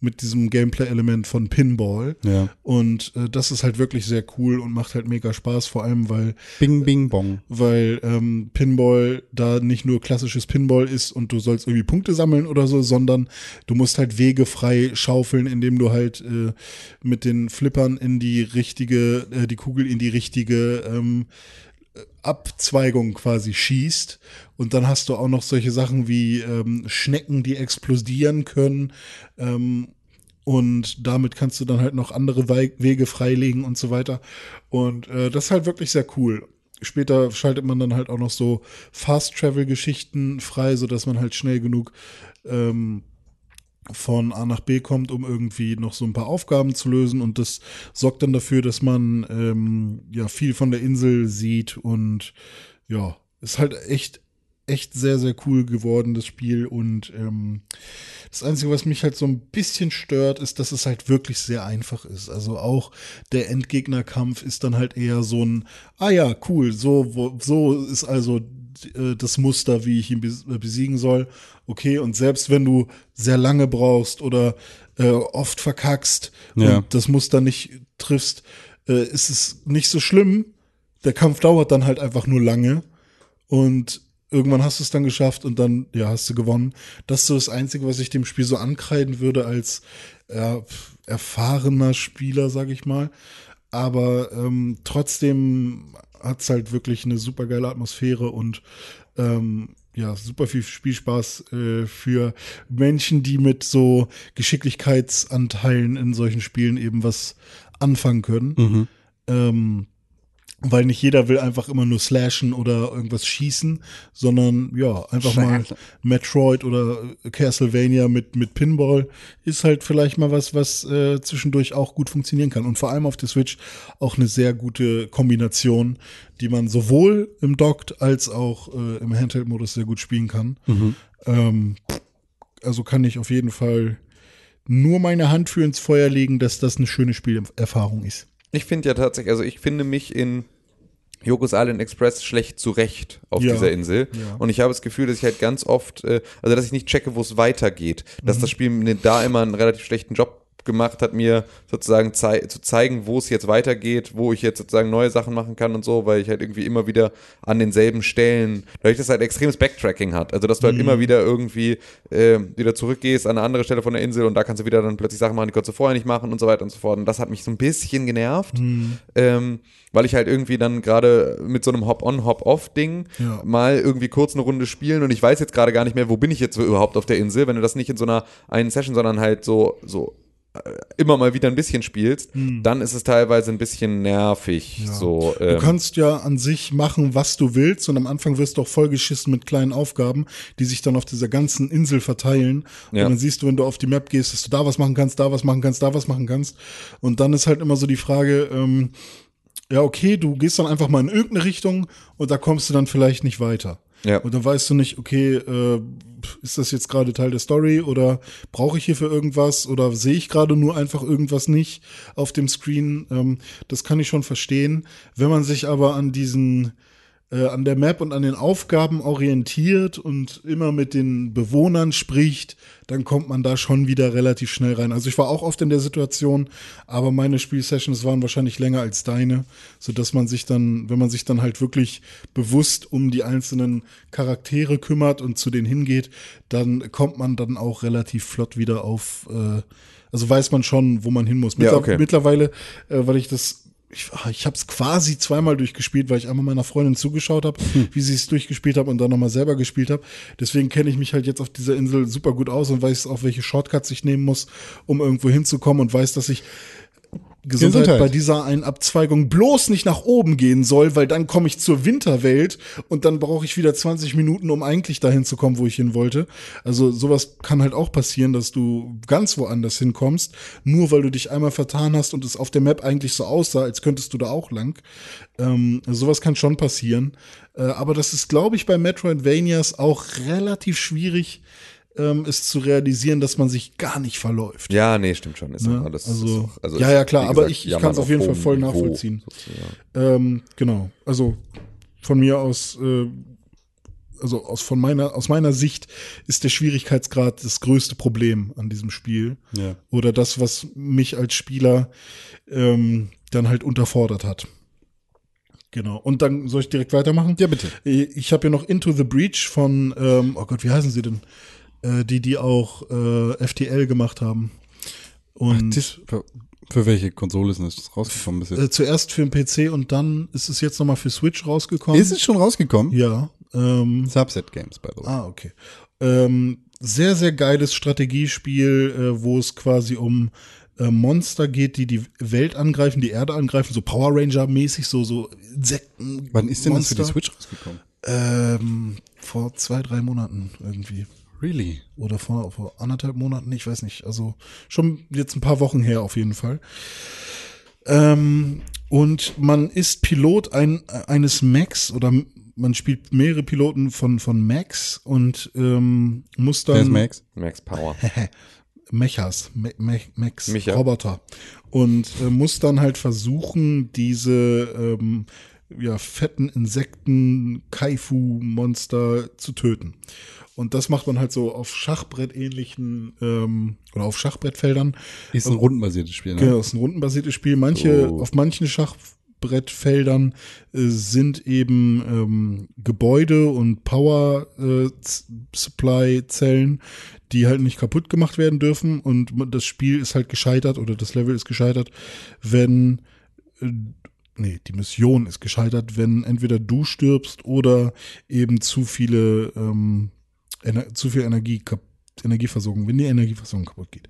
mit diesem Gameplay-Element von Pinball. Ja. Und äh, das ist halt wirklich sehr cool und macht halt mega Spaß, vor allem weil Bing, bing, bong. weil ähm, Pinball da nicht nur klassisches Pinball ist und du sollst irgendwie Punkte sammeln oder so, sondern du musst halt Wege frei schaufeln, indem du halt äh, mit den Flippern in die richtige, äh, die Kugel in die richtige ähm, Abzweigung quasi schießt. Und dann hast du auch noch solche Sachen wie ähm, Schnecken, die explodieren können. Ähm, und damit kannst du dann halt noch andere Wege freilegen und so weiter. Und äh, das ist halt wirklich sehr cool. Später schaltet man dann halt auch noch so Fast-Travel-Geschichten frei, sodass man halt schnell genug ähm, von A nach B kommt, um irgendwie noch so ein paar Aufgaben zu lösen. Und das sorgt dann dafür, dass man ähm, ja viel von der Insel sieht und ja, ist halt echt echt sehr, sehr cool geworden, das Spiel. Und ähm, das Einzige, was mich halt so ein bisschen stört, ist, dass es halt wirklich sehr einfach ist. Also auch der Endgegnerkampf ist dann halt eher so ein, ah ja, cool, so, wo, so ist also äh, das Muster, wie ich ihn äh, besiegen soll. Okay, und selbst wenn du sehr lange brauchst oder äh, oft verkackst Ja. und das Muster nicht triffst, äh, ist es nicht so schlimm. Der Kampf dauert dann halt einfach nur lange und irgendwann hast du es dann geschafft und dann, ja, hast du gewonnen. Das ist so das Einzige, was ich dem Spiel so ankreiden würde als pf, erfahrener Spieler, sag ich mal. Aber ähm, trotzdem hat es halt wirklich eine super geile Atmosphäre und ähm, ja, super viel Spielspaß äh, für Menschen, die mit so Geschicklichkeitsanteilen in solchen Spielen eben was anfangen können. Ähm, weil nicht jeder will einfach immer nur slashen oder irgendwas schießen, sondern ja, einfach mal Metroid oder Castlevania mit, mit Pinball ist halt vielleicht mal was, was äh, zwischendurch auch gut funktionieren kann. Und vor allem auf der Switch auch eine sehr gute Kombination, die man sowohl im Docked als auch äh, im Handheld-Modus sehr gut spielen kann. Ähm, also kann ich auf jeden Fall nur meine Hand für ins Feuer legen, dass das eine schöne Spielerfahrung ist. Ich finde ja tatsächlich, also ich finde mich in Yokos Island Express schlecht zurecht auf Ja. dieser Insel. Ja. Und ich habe das Gefühl, dass ich halt ganz oft, äh, also dass ich nicht checke, wo es weitergeht. Dass Mhm. das Spiel mir da immer einen relativ schlechten Job gemacht hat, mir sozusagen zei zu zeigen, wo es jetzt weitergeht, wo ich jetzt sozusagen neue Sachen machen kann und so, weil ich halt irgendwie immer wieder an denselben Stellen, dadurch, dass es halt extremes Backtracking hat, also dass du halt Mhm. immer wieder irgendwie äh, wieder zurückgehst an eine andere Stelle von der Insel und da kannst du wieder dann plötzlich Sachen machen, die konntest du vorher nicht machen und so weiter und so fort. Und das hat mich so ein bisschen genervt, ähm, weil ich halt irgendwie dann gerade mit so einem Hop-on, Hop-off-Ding Ja. mal irgendwie kurz eine Runde spielen und ich weiß jetzt gerade gar nicht mehr, wo bin ich jetzt überhaupt auf der Insel, wenn du das nicht in so einer einen Session, sondern halt so, so immer mal wieder ein bisschen spielst, dann ist es teilweise ein bisschen nervig. So, Du ähm, kannst ja an sich machen, was du willst und am Anfang wirst du auch vollgeschissen mit kleinen Aufgaben, die sich dann auf dieser ganzen Insel verteilen. Ja. Und dann siehst du, wenn du auf die Map gehst, dass du da was machen kannst, da was machen kannst, da was machen kannst. Und dann ist halt immer so die Frage, ähm, ja, okay, du gehst dann einfach mal in irgendeine Richtung und da kommst du dann vielleicht nicht weiter. Ja. Und dann weißt du nicht, okay, äh, ist das jetzt gerade Teil der Story oder brauche ich hierfür irgendwas oder sehe ich gerade nur einfach irgendwas nicht auf dem Screen? Ähm, das kann ich schon verstehen. Wenn man sich aber an diesen äh, an der Map und an den Aufgaben orientiert und immer mit den Bewohnern spricht, dann kommt man da schon wieder relativ schnell rein. Also ich war auch oft in der Situation, aber meine Spielsessions waren wahrscheinlich länger als deine, so dass man sich dann, wenn man sich dann halt wirklich bewusst um die einzelnen Charaktere kümmert und zu denen hingeht, dann kommt man dann auch relativ flott wieder auf, äh, also weiß man schon, wo man hin muss. Ja, Mittler- okay. Mittlerweile, äh, weil ich das ich, ich habe es quasi zweimal durchgespielt, weil ich einmal meiner Freundin zugeschaut habe, wie sie es durchgespielt hat und dann nochmal selber gespielt habe. Deswegen kenne ich mich halt jetzt auf dieser Insel super gut aus und weiß auch, welche Shortcuts ich nehmen muss, um irgendwo hinzukommen und weiß, dass ich Gesundheit, Gesundheit. bei dieser einen Abzweigung bloß nicht nach oben gehen soll, weil dann komme ich zur Winterwelt und dann brauche ich wieder 20 Minuten, um eigentlich dahin zu kommen, wo ich hin wollte. Also sowas kann halt auch passieren, dass du ganz woanders hinkommst, nur weil du dich einmal vertan hast und es auf der Map eigentlich so aussah, als könntest du da auch lang. Ähm, also sowas kann schon passieren. Äh, aber das ist, glaube ich, bei Metroidvanias auch relativ schwierig, ähm, es zu realisieren, dass man sich gar nicht verläuft. ja, nee, stimmt schon. Ist Ne? auch Also- ist auch, also ja, ist, ja, klar, wie aber gesagt, ich- ich Jammern kann's auf jeden Fall voll Niveau, nachvollziehen. Ähm, genau. Also von mir aus, äh, also aus von meiner aus meiner Sicht ist der Schwierigkeitsgrad das größte Problem an diesem Spiel Ja. oder das, was mich als Spieler ähm, dann halt unterfordert hat. Genau. Und dann soll ich direkt weitermachen? Ja, bitte. Ich habe ja noch Into the Breach von, ähm, oh Gott, wie heißen sie denn? Äh, die, die auch äh, FTL gemacht haben. Und Das, für, für welche Konsole ist das rausgekommen bis jetzt? äh, zuerst für den PC und dann ist es jetzt nochmal für Switch rausgekommen. ist es schon rausgekommen? Ja. Ähm, Subset Games, by the way. ah, okay. Ähm, sehr, sehr geiles Strategiespiel, äh, wo es quasi um äh, Monster geht, die die Welt angreifen, die Erde angreifen, so Power Ranger-mäßig, so, so Insekten. Wann ist denn das für die Monster. Switch rausgekommen? Ähm, vor zwei, drei Monaten irgendwie. Really? Oder vor, vor anderthalb Monaten, ich weiß nicht. Also schon jetzt ein paar Wochen her auf jeden Fall. Ähm, und man ist Pilot ein, eines Mechs oder man spielt mehrere Piloten von, von Max und ähm, muss dann. Wer ist Max? Max Power. [LAUGHS] Mechas, Me Me Max, Micha. Roboter. Und äh, muss dann halt versuchen, diese ähm, ja, fetten Insekten, Kaifu-Monster zu töten. Und das macht man halt so auf Schachbrett-ähnlichen ähm, oder auf Schachbrettfeldern. Ist ein rundenbasiertes Spiel, ne? Genau, ist ein rundenbasiertes Spiel. Manche, Oh. auf manchen Schachbrettfeldern äh, sind eben ähm, Gebäude und Power äh, Z- Supply Zellen, die halt nicht kaputt gemacht werden dürfen. Und das Spiel ist halt gescheitert oder das Level ist gescheitert, wenn äh, Nee, die Mission ist gescheitert, wenn entweder du stirbst oder eben zu viele, ähm, Ener zu viel Energie Energieversorgung, wenn die Energieversorgung kaputt geht.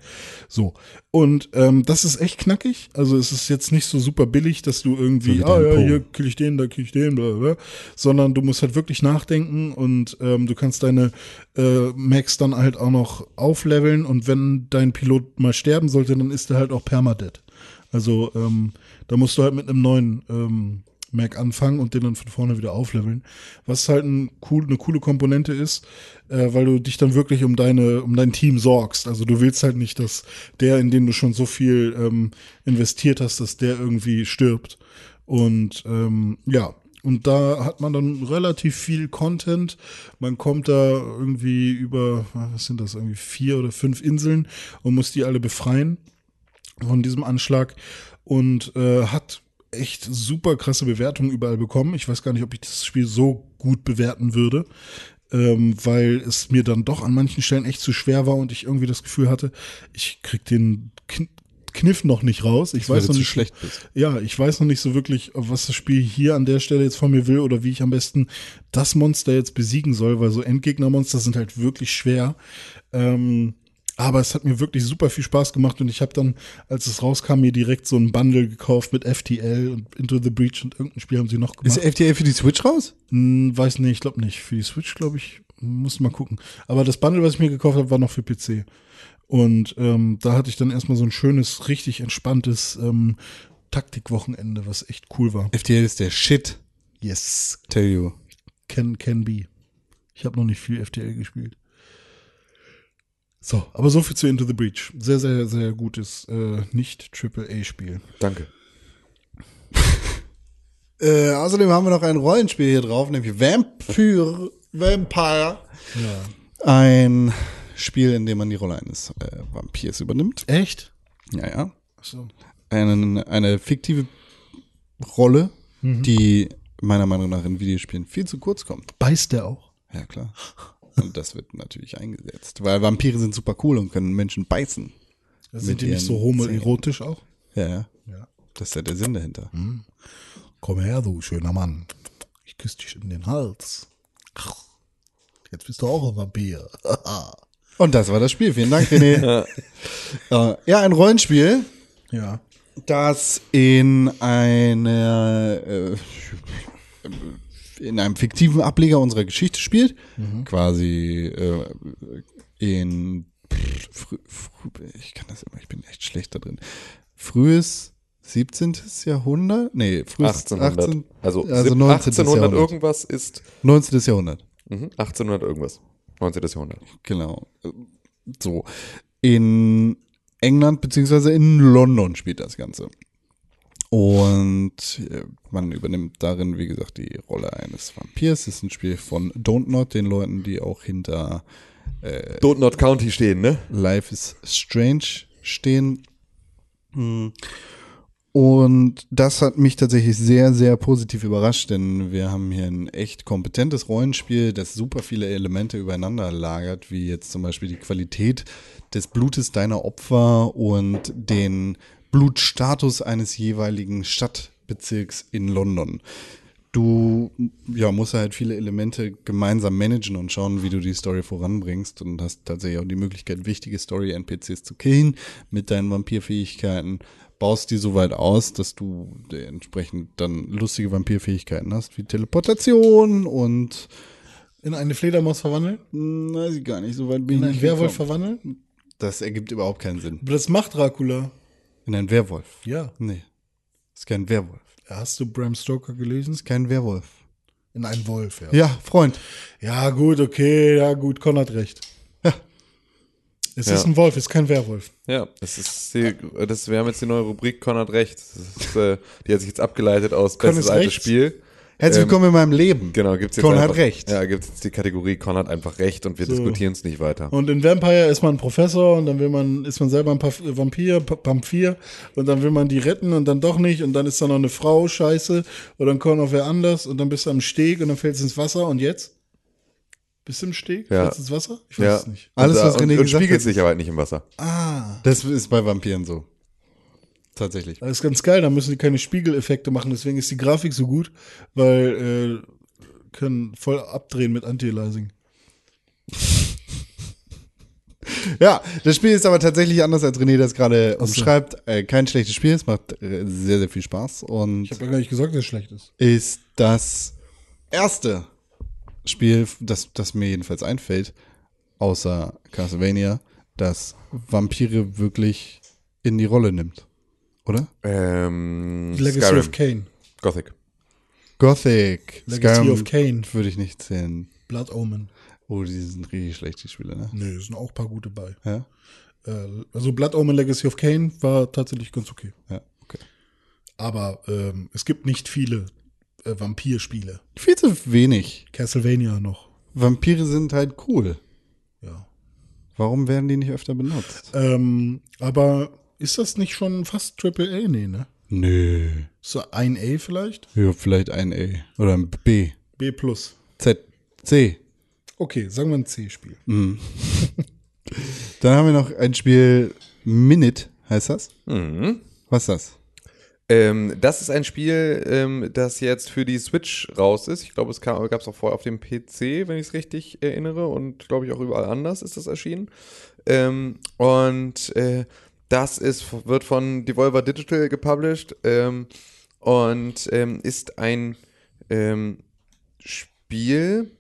So. Und ähm, das ist echt knackig. Also es ist jetzt nicht so super billig, dass du irgendwie, So ah ja, Po. hier kill ich den, da kill ich den, bla bla, bla. sondern du musst halt wirklich nachdenken und ähm, du kannst deine äh, Max dann halt auch noch aufleveln und wenn dein Pilot mal sterben sollte, dann ist er halt auch permadead. Also ähm, da musst du halt mit einem neuen ähm, Mac anfangen und den dann von vorne wieder aufleveln. Was halt ein cool, eine coole Komponente ist, äh, weil du dich dann wirklich um deine, um dein Team sorgst. Also du willst halt nicht, dass der, in den du schon so viel ähm, investiert hast, dass der irgendwie stirbt. Und ähm, ja, und da hat man dann relativ viel Content. Man kommt da irgendwie über, was sind das, irgendwie vier oder fünf Inseln und muss die alle befreien von diesem Anschlag und äh, hat echt super krasse Bewertungen überall bekommen. Ich weiß gar nicht, ob ich das Spiel so gut bewerten würde, ähm, weil es mir dann doch an manchen Stellen echt zu schwer war und ich irgendwie das Gefühl hatte, ich krieg den Kn Kniff noch nicht raus. Ich Weil weiß noch nicht, schlecht bist. ja, ich weiß noch nicht so wirklich, was das Spiel hier an der Stelle jetzt von mir will oder wie ich am besten das Monster jetzt besiegen soll, weil so Endgegnermonster sind halt wirklich schwer. Ähm, aber es hat mir wirklich super viel Spaß gemacht und ich habe dann, als es rauskam, mir direkt so ein Bundle gekauft mit FTL und Into the Breach und irgendein Spiel haben sie noch gemacht. Ist FTA für die Switch raus? Hm, weiß nicht, ich glaube nicht. Für die Switch, glaube ich, muss mal gucken. Aber das Bundle, was ich mir gekauft habe, war noch für PC. Und ähm, da hatte ich dann erstmal so ein schönes, richtig entspanntes ähm, Taktikwochenende, was echt cool war. FTA ist der Shit, Yes, tell you. can, can be. Ich habe noch nicht viel FTL gespielt. So, aber so viel zu Into the Breach. Sehr, sehr, sehr gutes, äh, nicht AAA-Spiel. Danke. [LAUGHS] Äh, außerdem haben wir noch ein Rollenspiel hier drauf, nämlich Vampire. Vampire. Ein Spiel, in dem man die Rolle eines äh, Vampirs übernimmt. Echt? Ja, ja. So. Einen, eine fiktive Rolle, die meiner Meinung nach in Videospielen viel zu kurz kommt. Beißt der auch? Ja, klar. [LAUGHS] Und das wird natürlich eingesetzt, weil Vampire sind super cool und können Menschen beißen. Sind Mit die nicht so homoerotisch auch? Ja, ja. Ja. Das ist ja der Sinn dahinter. Komm her, du schöner Mann. Ich küsse dich in den Hals. Jetzt bist du auch ein Vampir. [LAUGHS] Und das war das Spiel. Vielen Dank, René. [LAUGHS] [LAUGHS] Äh, ja, ein Rollenspiel, ja. das in einer äh, in einem fiktiven Ableger unserer Geschichte spielt, quasi äh, in frü, ich kann das immer, ich bin echt schlecht da drin. Frühes 17. Jahrhundert? Nee, frühes 1800. 18, also, also 17- 19. 1800 Jahrhundert. irgendwas ist. 19. Jahrhundert. Mhm, 1800 irgendwas. 19. Jahrhundert. Genau. So. In England beziehungsweise in London spielt das Ganze. Und äh, man übernimmt darin, wie gesagt, die Rolle eines Vampirs. Es ist ein Spiel von Don't Not, den Leuten, die auch hinter Don't Not County stehen, ne? Life is Strange stehen. Hm. Und das hat mich tatsächlich sehr, sehr positiv überrascht, denn wir haben hier ein echt kompetentes Rollenspiel, das super viele Elemente übereinander lagert, wie jetzt zum Beispiel die Qualität des Blutes deiner Opfer und den Blutstatus eines jeweiligen Stadtbezirks in London. Du ja, musst halt viele Elemente gemeinsam managen und schauen, wie du die Story voranbringst und hast tatsächlich auch die Möglichkeit, wichtige Story-NPCs zu killen mit deinen Vampirfähigkeiten. Baust die so weit aus, dass du entsprechend dann lustige Vampirfähigkeiten hast, wie Teleportation und In eine Fledermaus verwandeln? hm, weiß ich gar nicht, so weit bin In ich einen nicht Werwolf verwandeln? Das ergibt überhaupt keinen Sinn. Aber das macht Dracula. In einen Werwolf. Ja. Nee. Ist kein Werwolf. Hast du Bram Stoker gelesen? Ist kein Werwolf. In einen Wolf, ja. Ja, Freund. Ja, gut, okay, ja, gut, Con hat recht. Ja. Es Ja. ist ein Wolf, es ist kein Werwolf. Ja, das ist die, das, wir haben jetzt die neue Rubrik Konrad Recht. Das ist, äh, die hat sich jetzt abgeleitet aus Con Bestes altes. Spiel. Herzlich Ähm, willkommen in meinem Leben. Genau, gibt's jetzt Con hat recht. Ja, gibt's jetzt die Kategorie Con hat einfach recht und wir So. diskutieren es nicht weiter. Und in Vampire ist man ein Professor und dann will man, ist man selber ein Paf- Vampir, Pampir und dann will man die retten und dann doch nicht und dann ist da noch eine Frau, scheiße, und dann kommt noch wer anders und dann bist du am Steg und dann fällst du ins Wasser und jetzt? Bist du im Steg? Ja. Fällst du ins Wasser? Ich weiß ja. es nicht. Alles, und, was und, René und gesagt spiegelt hat. sich aber halt nicht im Wasser. Ah, Das ist bei Vampiren so. Tatsächlich. das ist ganz geil, da müssen die keine Spiegeleffekte machen, deswegen ist die Grafik so gut, weil äh, können voll abdrehen mit Anti-Aliasing. [LAUGHS] Ja, das Spiel ist aber tatsächlich anders, als René das gerade umschreibt. Äh, kein schlechtes Spiel, es macht äh, sehr, sehr viel Spaß und Ich habe ja gar nicht gesagt, dass es schlecht ist. ist das erste Spiel, das, das mir jedenfalls einfällt, außer Castlevania, das Vampire wirklich in die Rolle nimmt. Oder? Ähm, Legacy Skyrim. of Kane. Gothic. Gothic. Legacy of Kane. würde ich nicht zählen. Blood Omen. Oh, die sind richtig schlecht, die Spiele, ne? Nö, sind auch ein paar gute bei. Ja? Äh, also Blood Omen Legacy of Kane war tatsächlich ganz okay. Ja, okay. Aber ähm, es gibt nicht viele äh, Vampirspiele. Viel zu wenig. Castlevania noch. Vampire sind halt cool. Ja. Warum werden die nicht öfter benutzt? Ähm, aber ist das nicht schon fast Triple A? Nee, ne? Nö. So ein A vielleicht? Ja, vielleicht ein A. Oder ein B. B plus. Z. C. Okay, sagen wir ein C-Spiel. [LAUGHS] Dann haben wir noch ein Spiel Minute, heißt das? Mhm. Was ist das? Ähm, das ist ein Spiel, ähm, das jetzt für die Switch raus ist. Ich glaube, es gab es auch vorher auf dem PC, wenn ich es richtig erinnere. Und glaube ich auch überall anders ist das erschienen. Ähm, und äh, das ist, wird von Devolver Digital gepublished ähm, und ähm, ist ein ähm, Spiel,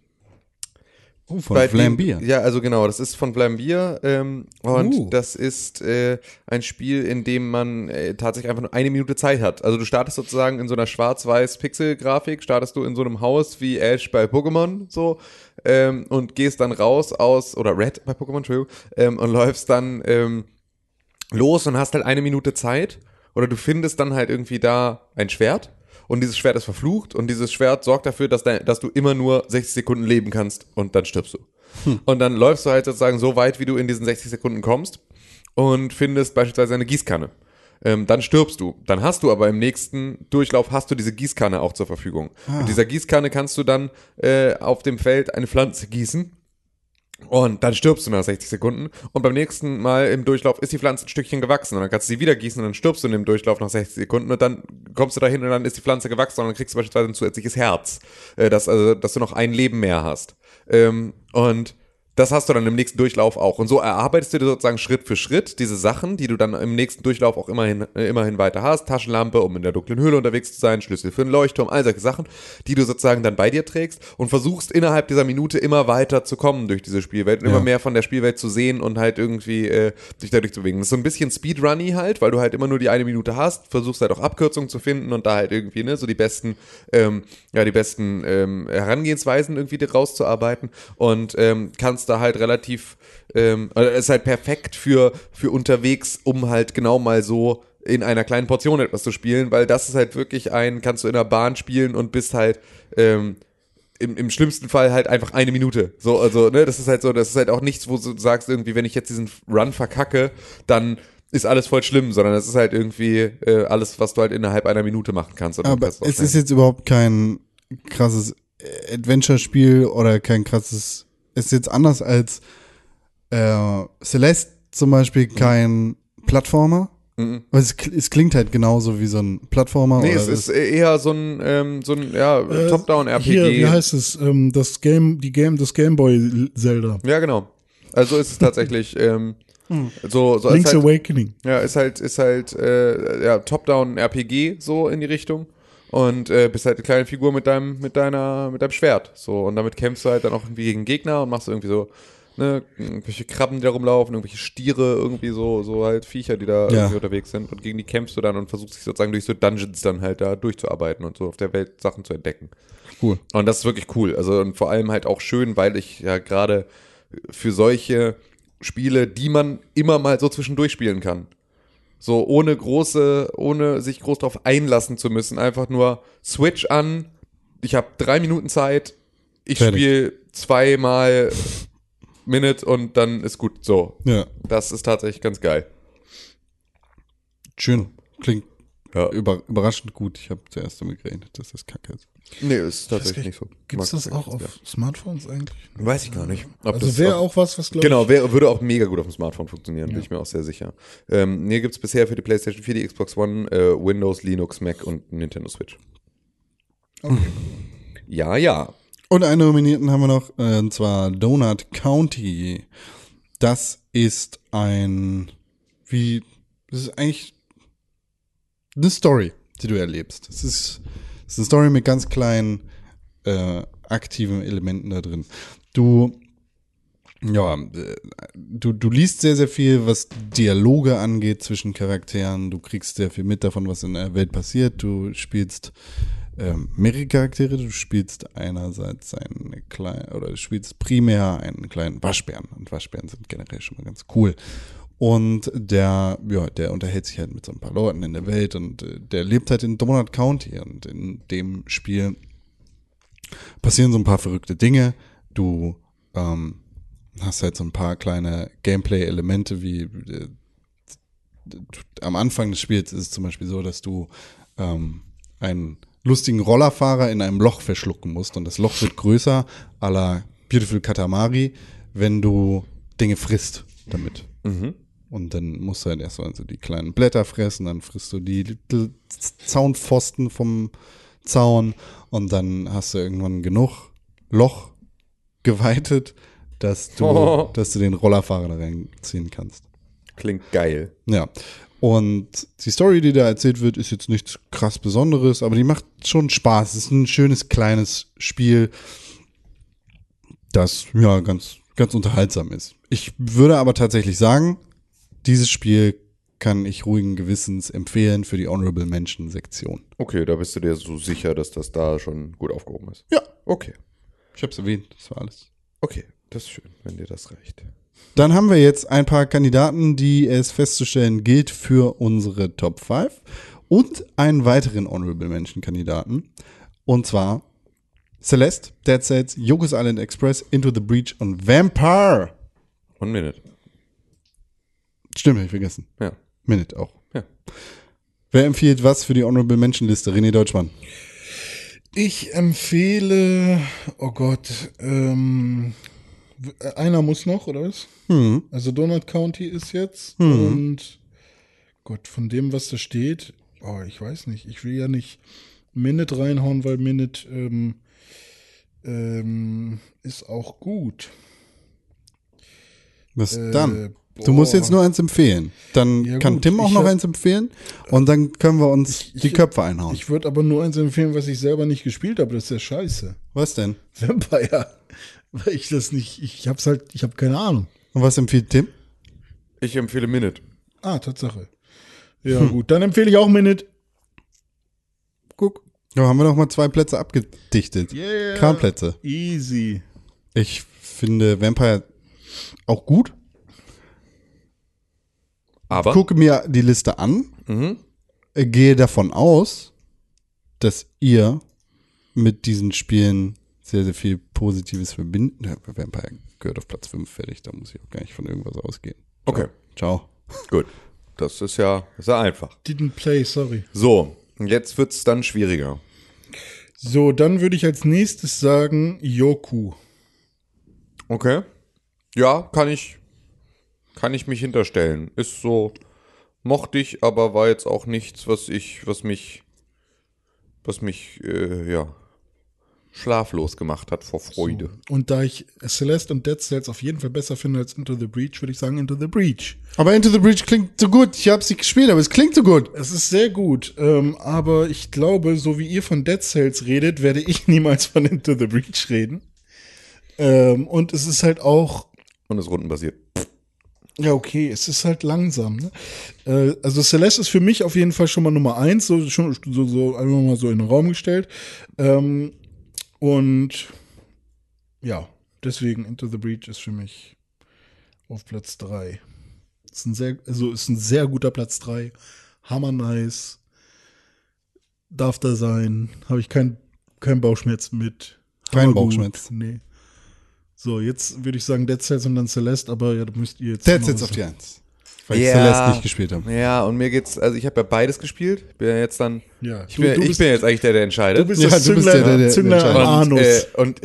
Oh, von Flambier. Ja, also genau, das ist von Flambier ähm, und Uh. das ist äh, ein Spiel, in dem man äh, tatsächlich einfach nur eine Minute Zeit hat. Also du startest sozusagen in so einer schwarz-weiß Pixel-Grafik, startest du in so einem Haus wie Ash bei Pokémon so ähm, und gehst dann raus aus, oder Red bei Pokémon, Entschuldigung, ähm, und [LAUGHS] läufst dann ähm, los und hast halt eine Minute Zeit oder du findest dann halt irgendwie da ein Schwert und dieses Schwert ist verflucht und dieses Schwert sorgt dafür, dass, dein, dass du immer nur 60 Sekunden leben kannst und dann stirbst du. Und dann läufst du halt sozusagen so weit, wie du in diesen 60 Sekunden kommst und findest beispielsweise eine Gießkanne. Ähm, dann stirbst du. Dann hast du aber im nächsten Durchlauf hast du diese Gießkanne auch zur Verfügung. Ah. Und dieser Gießkanne kannst du dann äh, auf dem Feld eine Pflanze gießen und dann stirbst du nach 60 Sekunden. Und beim nächsten Mal im Durchlauf ist die Pflanze ein Stückchen gewachsen. Und dann kannst du sie wieder gießen und dann stirbst du in dem Durchlauf nach 60 Sekunden. Und dann kommst du dahin und dann ist die Pflanze gewachsen und dann kriegst du beispielsweise ein zusätzliches Herz. Äh, dass, also, dass du noch ein Leben mehr hast. Ähm, und das hast du dann im nächsten Durchlauf auch. Und so erarbeitest du dir sozusagen Schritt für Schritt diese Sachen, die du dann im nächsten Durchlauf auch immerhin, äh, immerhin weiter hast. Taschenlampe, um in der dunklen Höhle unterwegs zu sein, Schlüssel für einen Leuchtturm, all solche Sachen, die du sozusagen dann bei dir trägst und versuchst innerhalb dieser Minute immer weiter zu kommen durch diese Spielwelt und immer mehr von der Spielwelt zu sehen und halt irgendwie äh, dich dadurch zu bewegen. Das ist so ein bisschen Speedrunny halt, weil du halt immer nur die eine Minute hast, versuchst halt auch Abkürzungen zu finden und da halt irgendwie, ne, so die besten, ähm, ja, die besten ähm, Herangehensweisen irgendwie rauszuarbeiten und ähm, kannst da halt relativ, ähm, also ist halt perfekt für, für unterwegs, um halt genau mal so in einer kleinen Portion etwas zu spielen, weil das ist halt wirklich ein, kannst du in der Bahn spielen und bist halt, ähm, im, im schlimmsten Fall halt einfach eine Minute. So, also, ne, das ist halt so, das ist halt auch nichts, wo du sagst, irgendwie, wenn ich jetzt diesen Run verkacke, dann ist alles voll schlimm, sondern es ist halt irgendwie äh, alles, was du halt innerhalb einer Minute machen kannst. Aber es ist jetzt überhaupt kein krasses Adventure-Spiel oder kein krasses. Ist jetzt anders als äh, Celeste zum Beispiel kein Plattformer. Mhm. Weil Es, es klingt halt genauso wie so ein Plattformer. Nee, oder es ist eher so ein, ähm, so ein ja, Äh, Top-Down-RPG. Hier, wie heißt es? Ähm, das Game, die Game, das Gameboy Zelda. Ja, genau. Also ist es tatsächlich ähm, so, so Link's ist halt, Awakening. ja, ist halt, ist halt äh, ja, Top-Down-RPG so in die Richtung. Und äh, bist halt eine kleine Figur mit deinem, mit deiner, mit deinem Schwert. So, und damit kämpfst du halt dann auch irgendwie gegen Gegner und machst irgendwie so ne, irgendwelche Krabben, die da rumlaufen, irgendwelche Stiere, irgendwie so, so halt Viecher, die da Ja. irgendwie unterwegs sind und gegen die kämpfst du dann und versuchst dich sozusagen durch so Dungeons dann halt da durchzuarbeiten und so auf der Welt Sachen zu entdecken. Cool. Und das ist wirklich cool. Also und vor allem halt auch schön, weil ich ja gerade für solche Spiele, die man immer mal so zwischendurch spielen kann. So ohne große, ohne sich groß darauf einlassen zu müssen. Einfach nur Switch an. Ich habe drei Minuten Zeit. Ich spiele zweimal Minute und dann ist gut. So. Ja. Das ist tatsächlich ganz geil. Schön. Klingt Ja. über, überraschend gut. Ich habe zuerst damit gerechnet, dass das kacke ist. Nee, ist tatsächlich nicht so. Gibt es das auch auf Smartphones eigentlich? gern. Weiß ich gar nicht. Ob Also das wäre auch was, was glaube Genau, ich. wär, würde auch mega gut auf dem Smartphone funktionieren, bin ich mir auch sehr sicher. Ähm, mir gibt es bisher für die PlayStation 4, die Xbox One, äh, Windows, Linux, Mac und Nintendo Switch. Ja, ja. Und einen Nominierten haben wir noch, äh, und zwar Donut County. Das ist ein, wie, das ist eigentlich eine Story, die du erlebst. Es ist, es ist eine Story mit ganz kleinen äh, aktiven Elementen da drin. Du, ja, äh, du, du liest sehr, sehr viel, was Dialoge angeht zwischen Charakteren. Du kriegst sehr viel mit davon, was in der Welt passiert. Du spielst ähm, mehrere Charaktere. Du spielst einerseits einen kleinen, oder du spielst primär einen kleinen Waschbären. Und Waschbären sind generell schon mal ganz cool. Und der, ja, der unterhält sich halt mit so ein paar Leuten in der Welt und äh, der lebt halt in Donut County. Und in dem Spiel passieren so ein paar verrückte Dinge. Du ähm, hast halt so ein paar kleine Gameplay-Elemente, wie äh, am Anfang des Spiels ist es zum Beispiel so, dass du ähm, einen lustigen Rollerfahrer in einem Loch verschlucken musst und das Loch wird größer, à la Beautiful Katamari, wenn du Dinge frisst damit. Und dann musst du halt erst mal so die kleinen Blätter fressen, dann frisst du die Zaunpfosten vom Zaun und dann hast du irgendwann genug Loch geweitet, dass du, Oh. [LAUGHS] dass du den Rollerfahrer da reinziehen kannst. Klingt geil. Ja. Und die Story, die da erzählt wird, ist jetzt nichts krass Besonderes, aber die macht schon Spaß. Es ist ein schönes kleines Spiel, das ja ganz, ganz unterhaltsam ist. Ich würde aber tatsächlich sagen, dieses Spiel kann ich ruhigen Gewissens empfehlen für die Honorable Mention Sektion. Okay, da bist du dir so sicher, dass das da schon gut aufgehoben ist. Ja. Okay. Ich habe es erwähnt, das war alles. Okay, das ist schön, wenn dir das reicht. Dann haben wir jetzt ein paar Kandidaten, die es festzustellen gilt für unsere Top 5 und einen weiteren Honorable Mention Kandidaten. Und zwar Celeste, Dead Cells, Yogos Island Express, Into the Breach und Vampire. One minute. Stimmt, hab ich vergessen. Ja. Minute auch. Ja. Wer empfiehlt was für die Honorable Mention Liste? René Deutschmann. Ich empfehle, oh Gott, ähm, einer muss noch, oder was? Hm. Also Donut County ist jetzt und Gott, von dem, was da steht, oh, ich weiß nicht, ich will ja nicht Minute reinhauen, weil Minute ähm, ähm, ist auch gut. Was Äh, dann? Du musst jetzt nur eins empfehlen. Dann Ja, kann gut, Tim auch ich noch hab- eins empfehlen und dann können wir uns Ich- ich- die Köpfe einhauen. Ich würde aber nur eins empfehlen, was ich selber nicht gespielt habe, das ist ja scheiße. was denn? Vampire. [LAUGHS] Weil ich das nicht, ich hab's halt, ich habe keine Ahnung. Und was empfiehlt Tim? Ich empfehle Minute. Ah, Tatsache. Ja, gut, dann empfehle ich auch Minute. Guck. Ja, haben wir noch mal zwei Plätze abgedichtet. Yeah. Kranplätze. Easy. Ich finde Vampire auch gut. Aber Gucke mir die Liste an, Mhm. äh, gehe davon aus, dass ihr mit diesen Spielen sehr, sehr viel Positives verbinden. Ja, Vampire gehört auf Platz 5 fertig, da muss ich auch gar nicht von irgendwas ausgehen. Okay, Ciao. gut. Das ist ja, ja einfach. Didn't play, sorry. So, jetzt wird's dann schwieriger. So, dann würde ich als nächstes sagen Yoku. Okay. Ja, kann ich, kann ich mich hinterstellen. Ist so, mochte ich, aber war jetzt auch nichts, was ich, was mich, was mich, äh, ja, schlaflos gemacht hat vor Freude. Und da ich Celeste und Dead Cells auf jeden Fall besser finde als Into the Breach, würde ich sagen Into the Breach. Aber Into the Breach klingt so gut. Ich habe sie gespielt, aber es klingt so gut. Es ist sehr gut, ähm, aber ich glaube, so wie ihr von Dead Cells redet, werde ich [LAUGHS] niemals von Into the Breach reden. Ähm, und es ist halt auch und ist rundenbasiert. Ja, okay, es ist halt langsam. Ne? Äh, also Celeste ist für mich auf jeden Fall schon mal Nummer eins, so, schon, so, so einfach mal so in den Raum gestellt. Ähm, und ja, deswegen Into the Breach ist für mich auf Platz drei. Ist ein sehr, also ist ein sehr guter Platz drei. Hammer nice. Darf da sein. Habe ich kein, kein Bauchschmerz mit. Kein. Bauchschmerz. Nee. So, jetzt würde ich sagen Dead Cells und dann Celeste, aber ja, da müsst ihr jetzt. Jetzt was auf die. Eins. Weil ich Celeste nicht gespielt habe. Ja, und mir geht's, also ich habe ja beides gespielt. Ich bin ja jetzt dann, Ja, ich, du- bin, du ich bist- bin jetzt eigentlich der, der entscheidet. Du bist Ja, das du bist Zünglein, der, der- der Zünglein am entscheidet. Anus. äh, und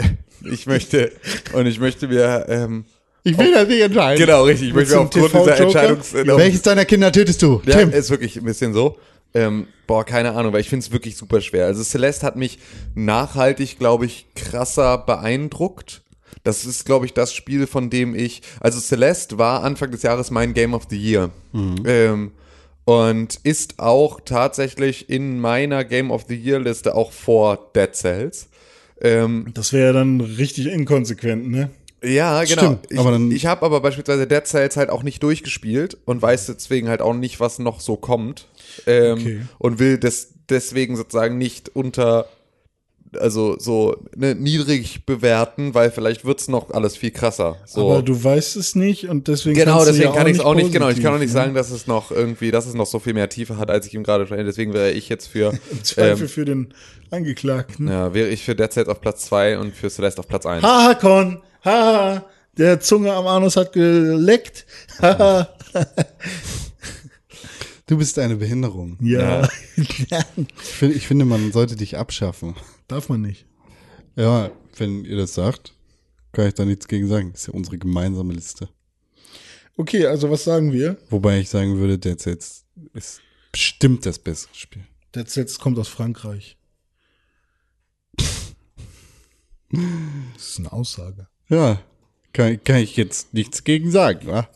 [LAUGHS] ich möchte, und ich möchte mir, ähm, Ich will das nicht entscheiden. genau, richtig, ich möchte mir aufgrund dieser TV-Joker? Entscheidungs... äh, Welches deiner Kinder tötest du? Ja, Tim. ist wirklich ein bisschen so. Ähm, boah, keine Ahnung, weil ich finde es wirklich super schwer. Also Celeste hat mich nachhaltig, glaube ich, krasser beeindruckt. Das ist, glaube ich, das Spiel, von dem ich. Also Celeste war Anfang des Jahres mein Game of the Year. Ähm, und ist auch tatsächlich in meiner Game of the Year Liste auch vor Dead Cells. Ähm, Das wäre ja dann richtig inkonsequent, ne? ja, genau. Stimmt, ich ich habe aber beispielsweise Dead Cells halt auch nicht durchgespielt und weiß deswegen halt auch nicht, was noch so kommt. Ähm, Okay. Und will das deswegen sozusagen nicht unter, also so ne, niedrig bewerten, weil vielleicht wird's noch alles viel krasser. So. Aber du weißt es nicht und deswegen Genau, kannst du deswegen ja kann ich es auch nicht, genau, ich positiv, kann auch nicht ne? sagen, dass es noch irgendwie, dass es noch so viel mehr Tiefe hat, als ich ihm gerade schon, deswegen wäre ich jetzt für, [LAUGHS] Im Zweifel ähm, für den Angeklagten. ja, wäre ich für Dead Cells auf Platz 2 und für Celeste auf Platz 1. Haha, Con, haha, der Zunge am Anus hat geleckt. Haha. Du bist eine Behinderung. ja. [LAUGHS] Ich, find, ich finde, man sollte dich abschaffen. Darf man nicht. Ja, wenn ihr das sagt, kann ich da nichts gegen sagen. ist ja unsere gemeinsame Liste. Okay, also was sagen wir? Wobei ich sagen würde, Dead Cells ist bestimmt das bessere Spiel. Der Zetz kommt aus Frankreich. [LAUGHS] Das ist eine Aussage. Ja, kann, kann ich jetzt nichts gegen sagen, wa?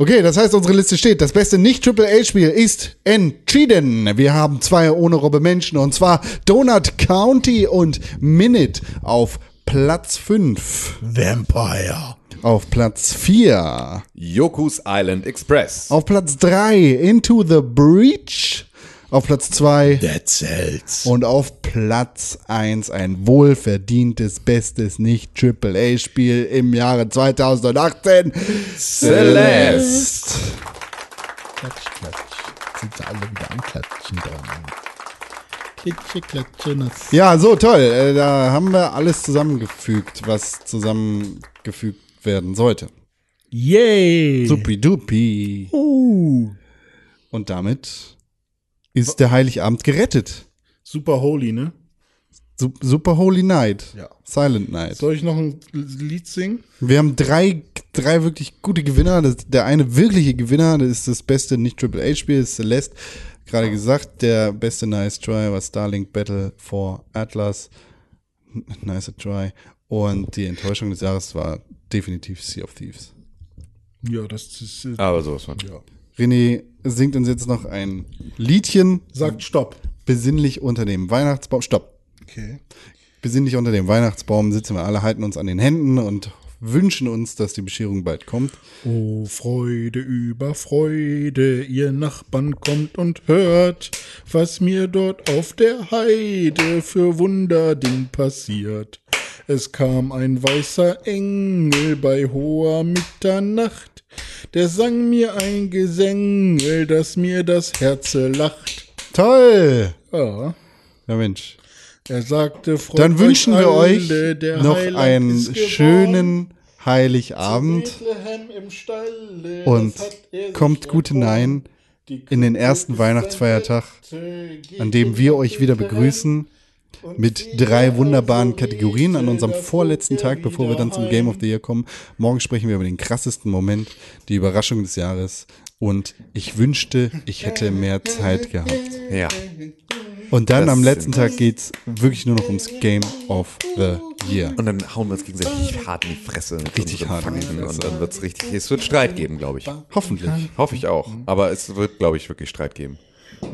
Okay, das heißt, unsere Liste steht. Das beste Nicht-Triple-A-Spiel ist entschieden. Wir haben zwei ohne Robbe Menschen und zwar Donut County und Minute auf Platz 5. Vampire. Auf Platz 4. Yoku's Island Express. Auf Platz 3 Into the Breach. Auf Platz 2 Dead Cells. und auf Platz 1 ein wohlverdientes, bestes Nicht-Triple-A-Spiel im Jahre 2018. Celeste. Klatsch, klatsch. Sind sie alle wieder am Klatschen dran. Klitsche, klatsche, nass. Ja, so toll. Äh, Da haben wir alles zusammengefügt, was zusammengefügt werden sollte. Yay! Supi-dupi. Uh. Und damit ist der Heiligabend gerettet. Super holy, ne? Su- Super Holy Night. Ja. Silent Night. Soll ich noch ein Lied singen? Wir haben drei, drei wirklich gute Gewinner. Das, der eine wirkliche Gewinner, das ist das beste Nicht-Triple-A-Spiel, ist Celeste. Gerade gesagt, der beste Nice Try war Starlink Battle for Atlas. Nice Try. Und die Enttäuschung des Jahres war definitiv Sea of Thieves. Ja, das ist. Äh, Aber sowas von. ja. René singt uns jetzt noch ein Liedchen, Sagt Stopp. besinnlich unter dem Weihnachtsbaum. Stopp. Okay. Besinnlich unter dem Weihnachtsbaum sitzen wir alle, halten uns an den Händen und wünschen uns, dass die Bescherung bald kommt. Oh, Freude über Freude, ihr Nachbarn kommt und hört, was mir dort auf der Heide für Wunderding passiert. Es kam ein weißer Engel bei hoher Mitternacht, der sang mir ein Gesängel, dass mir das Herze lacht. Toll! Ja, Ja, Mensch. er sagte, freut Dann wünschen wir euch noch Heiland einen schönen Heiligabend und das kommt gut hinein in den ersten Weihnachtsfeiertag, an dem wir euch wieder begrüßen mit drei wunderbaren Kategorien an unserem vorletzten Tag, bevor wir dann zum Game of the Year kommen. Morgen sprechen wir über den krassesten Moment, die Überraschung des Jahres und ich wünschte, ich hätte mehr Zeit gehabt. Ja. Und dann Das am letzten Tag geht's wirklich nur noch ums Game of the Year. Und dann hauen wir uns gegenseitig hart in die Fresse. Richtig hart in die. Fresse. Und dann wird's richtig, es wird Streit geben, glaube ich. Hoffentlich. Hoffe ich auch. Aber es wird, glaube ich, wirklich Streit geben.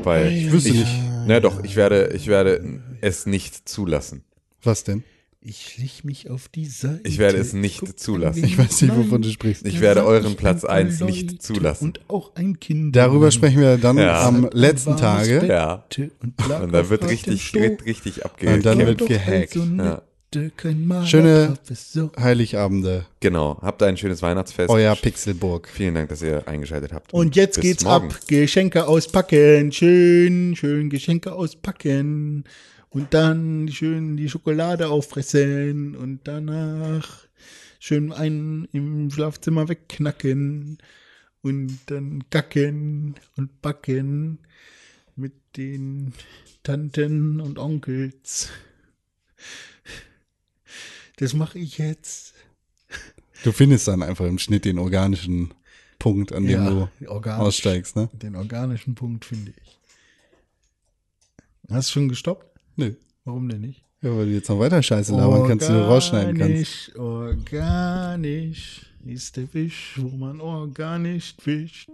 Weil ich wüsste nicht. Na doch, ich werde, ich werde es nicht zulassen. Was denn? Ich leg mich auf die Seite. Ich werde es nicht Guck zulassen. Ich weiß nicht, wovon du sprichst. Ich werde euren ich Platz ein paar eins nicht Leute zulassen. Und auch ein Kind. Darüber sprechen wir dann Ja. am letzten Tage. Ja. Und, Und da wird richtig, richtig, richtig Und dann wird gehackt. Ja. Schöne- Professor. Heiligabende, Genau. Habt ein schönes Weihnachtsfest. euer Pixelburg. Vielen Dank, dass ihr eingeschaltet habt. Und jetzt bis geht's morgen. ab. Geschenke auspacken. Schön, schön Geschenke auspacken. Und dann schön die Schokolade auffressen. Und danach schön einen im Schlafzimmer wegknacken. Und dann kacken und backen mit den Tanten und Onkels. Das mache ich jetzt. Du findest dann einfach im Schnitt den organischen Punkt, an dem du organisch. aussteigst, ne? Den organischen Punkt finde ich. Hast du schon gestoppt? Nö. Warum denn nicht? Ja, weil du jetzt noch weiter Scheiße labern kannst, die du rausschneiden kannst. Organisch, organisch ist der Fisch, wo man organisch fischt.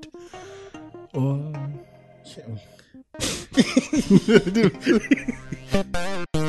Oh. [LAUGHS] [LAUGHS]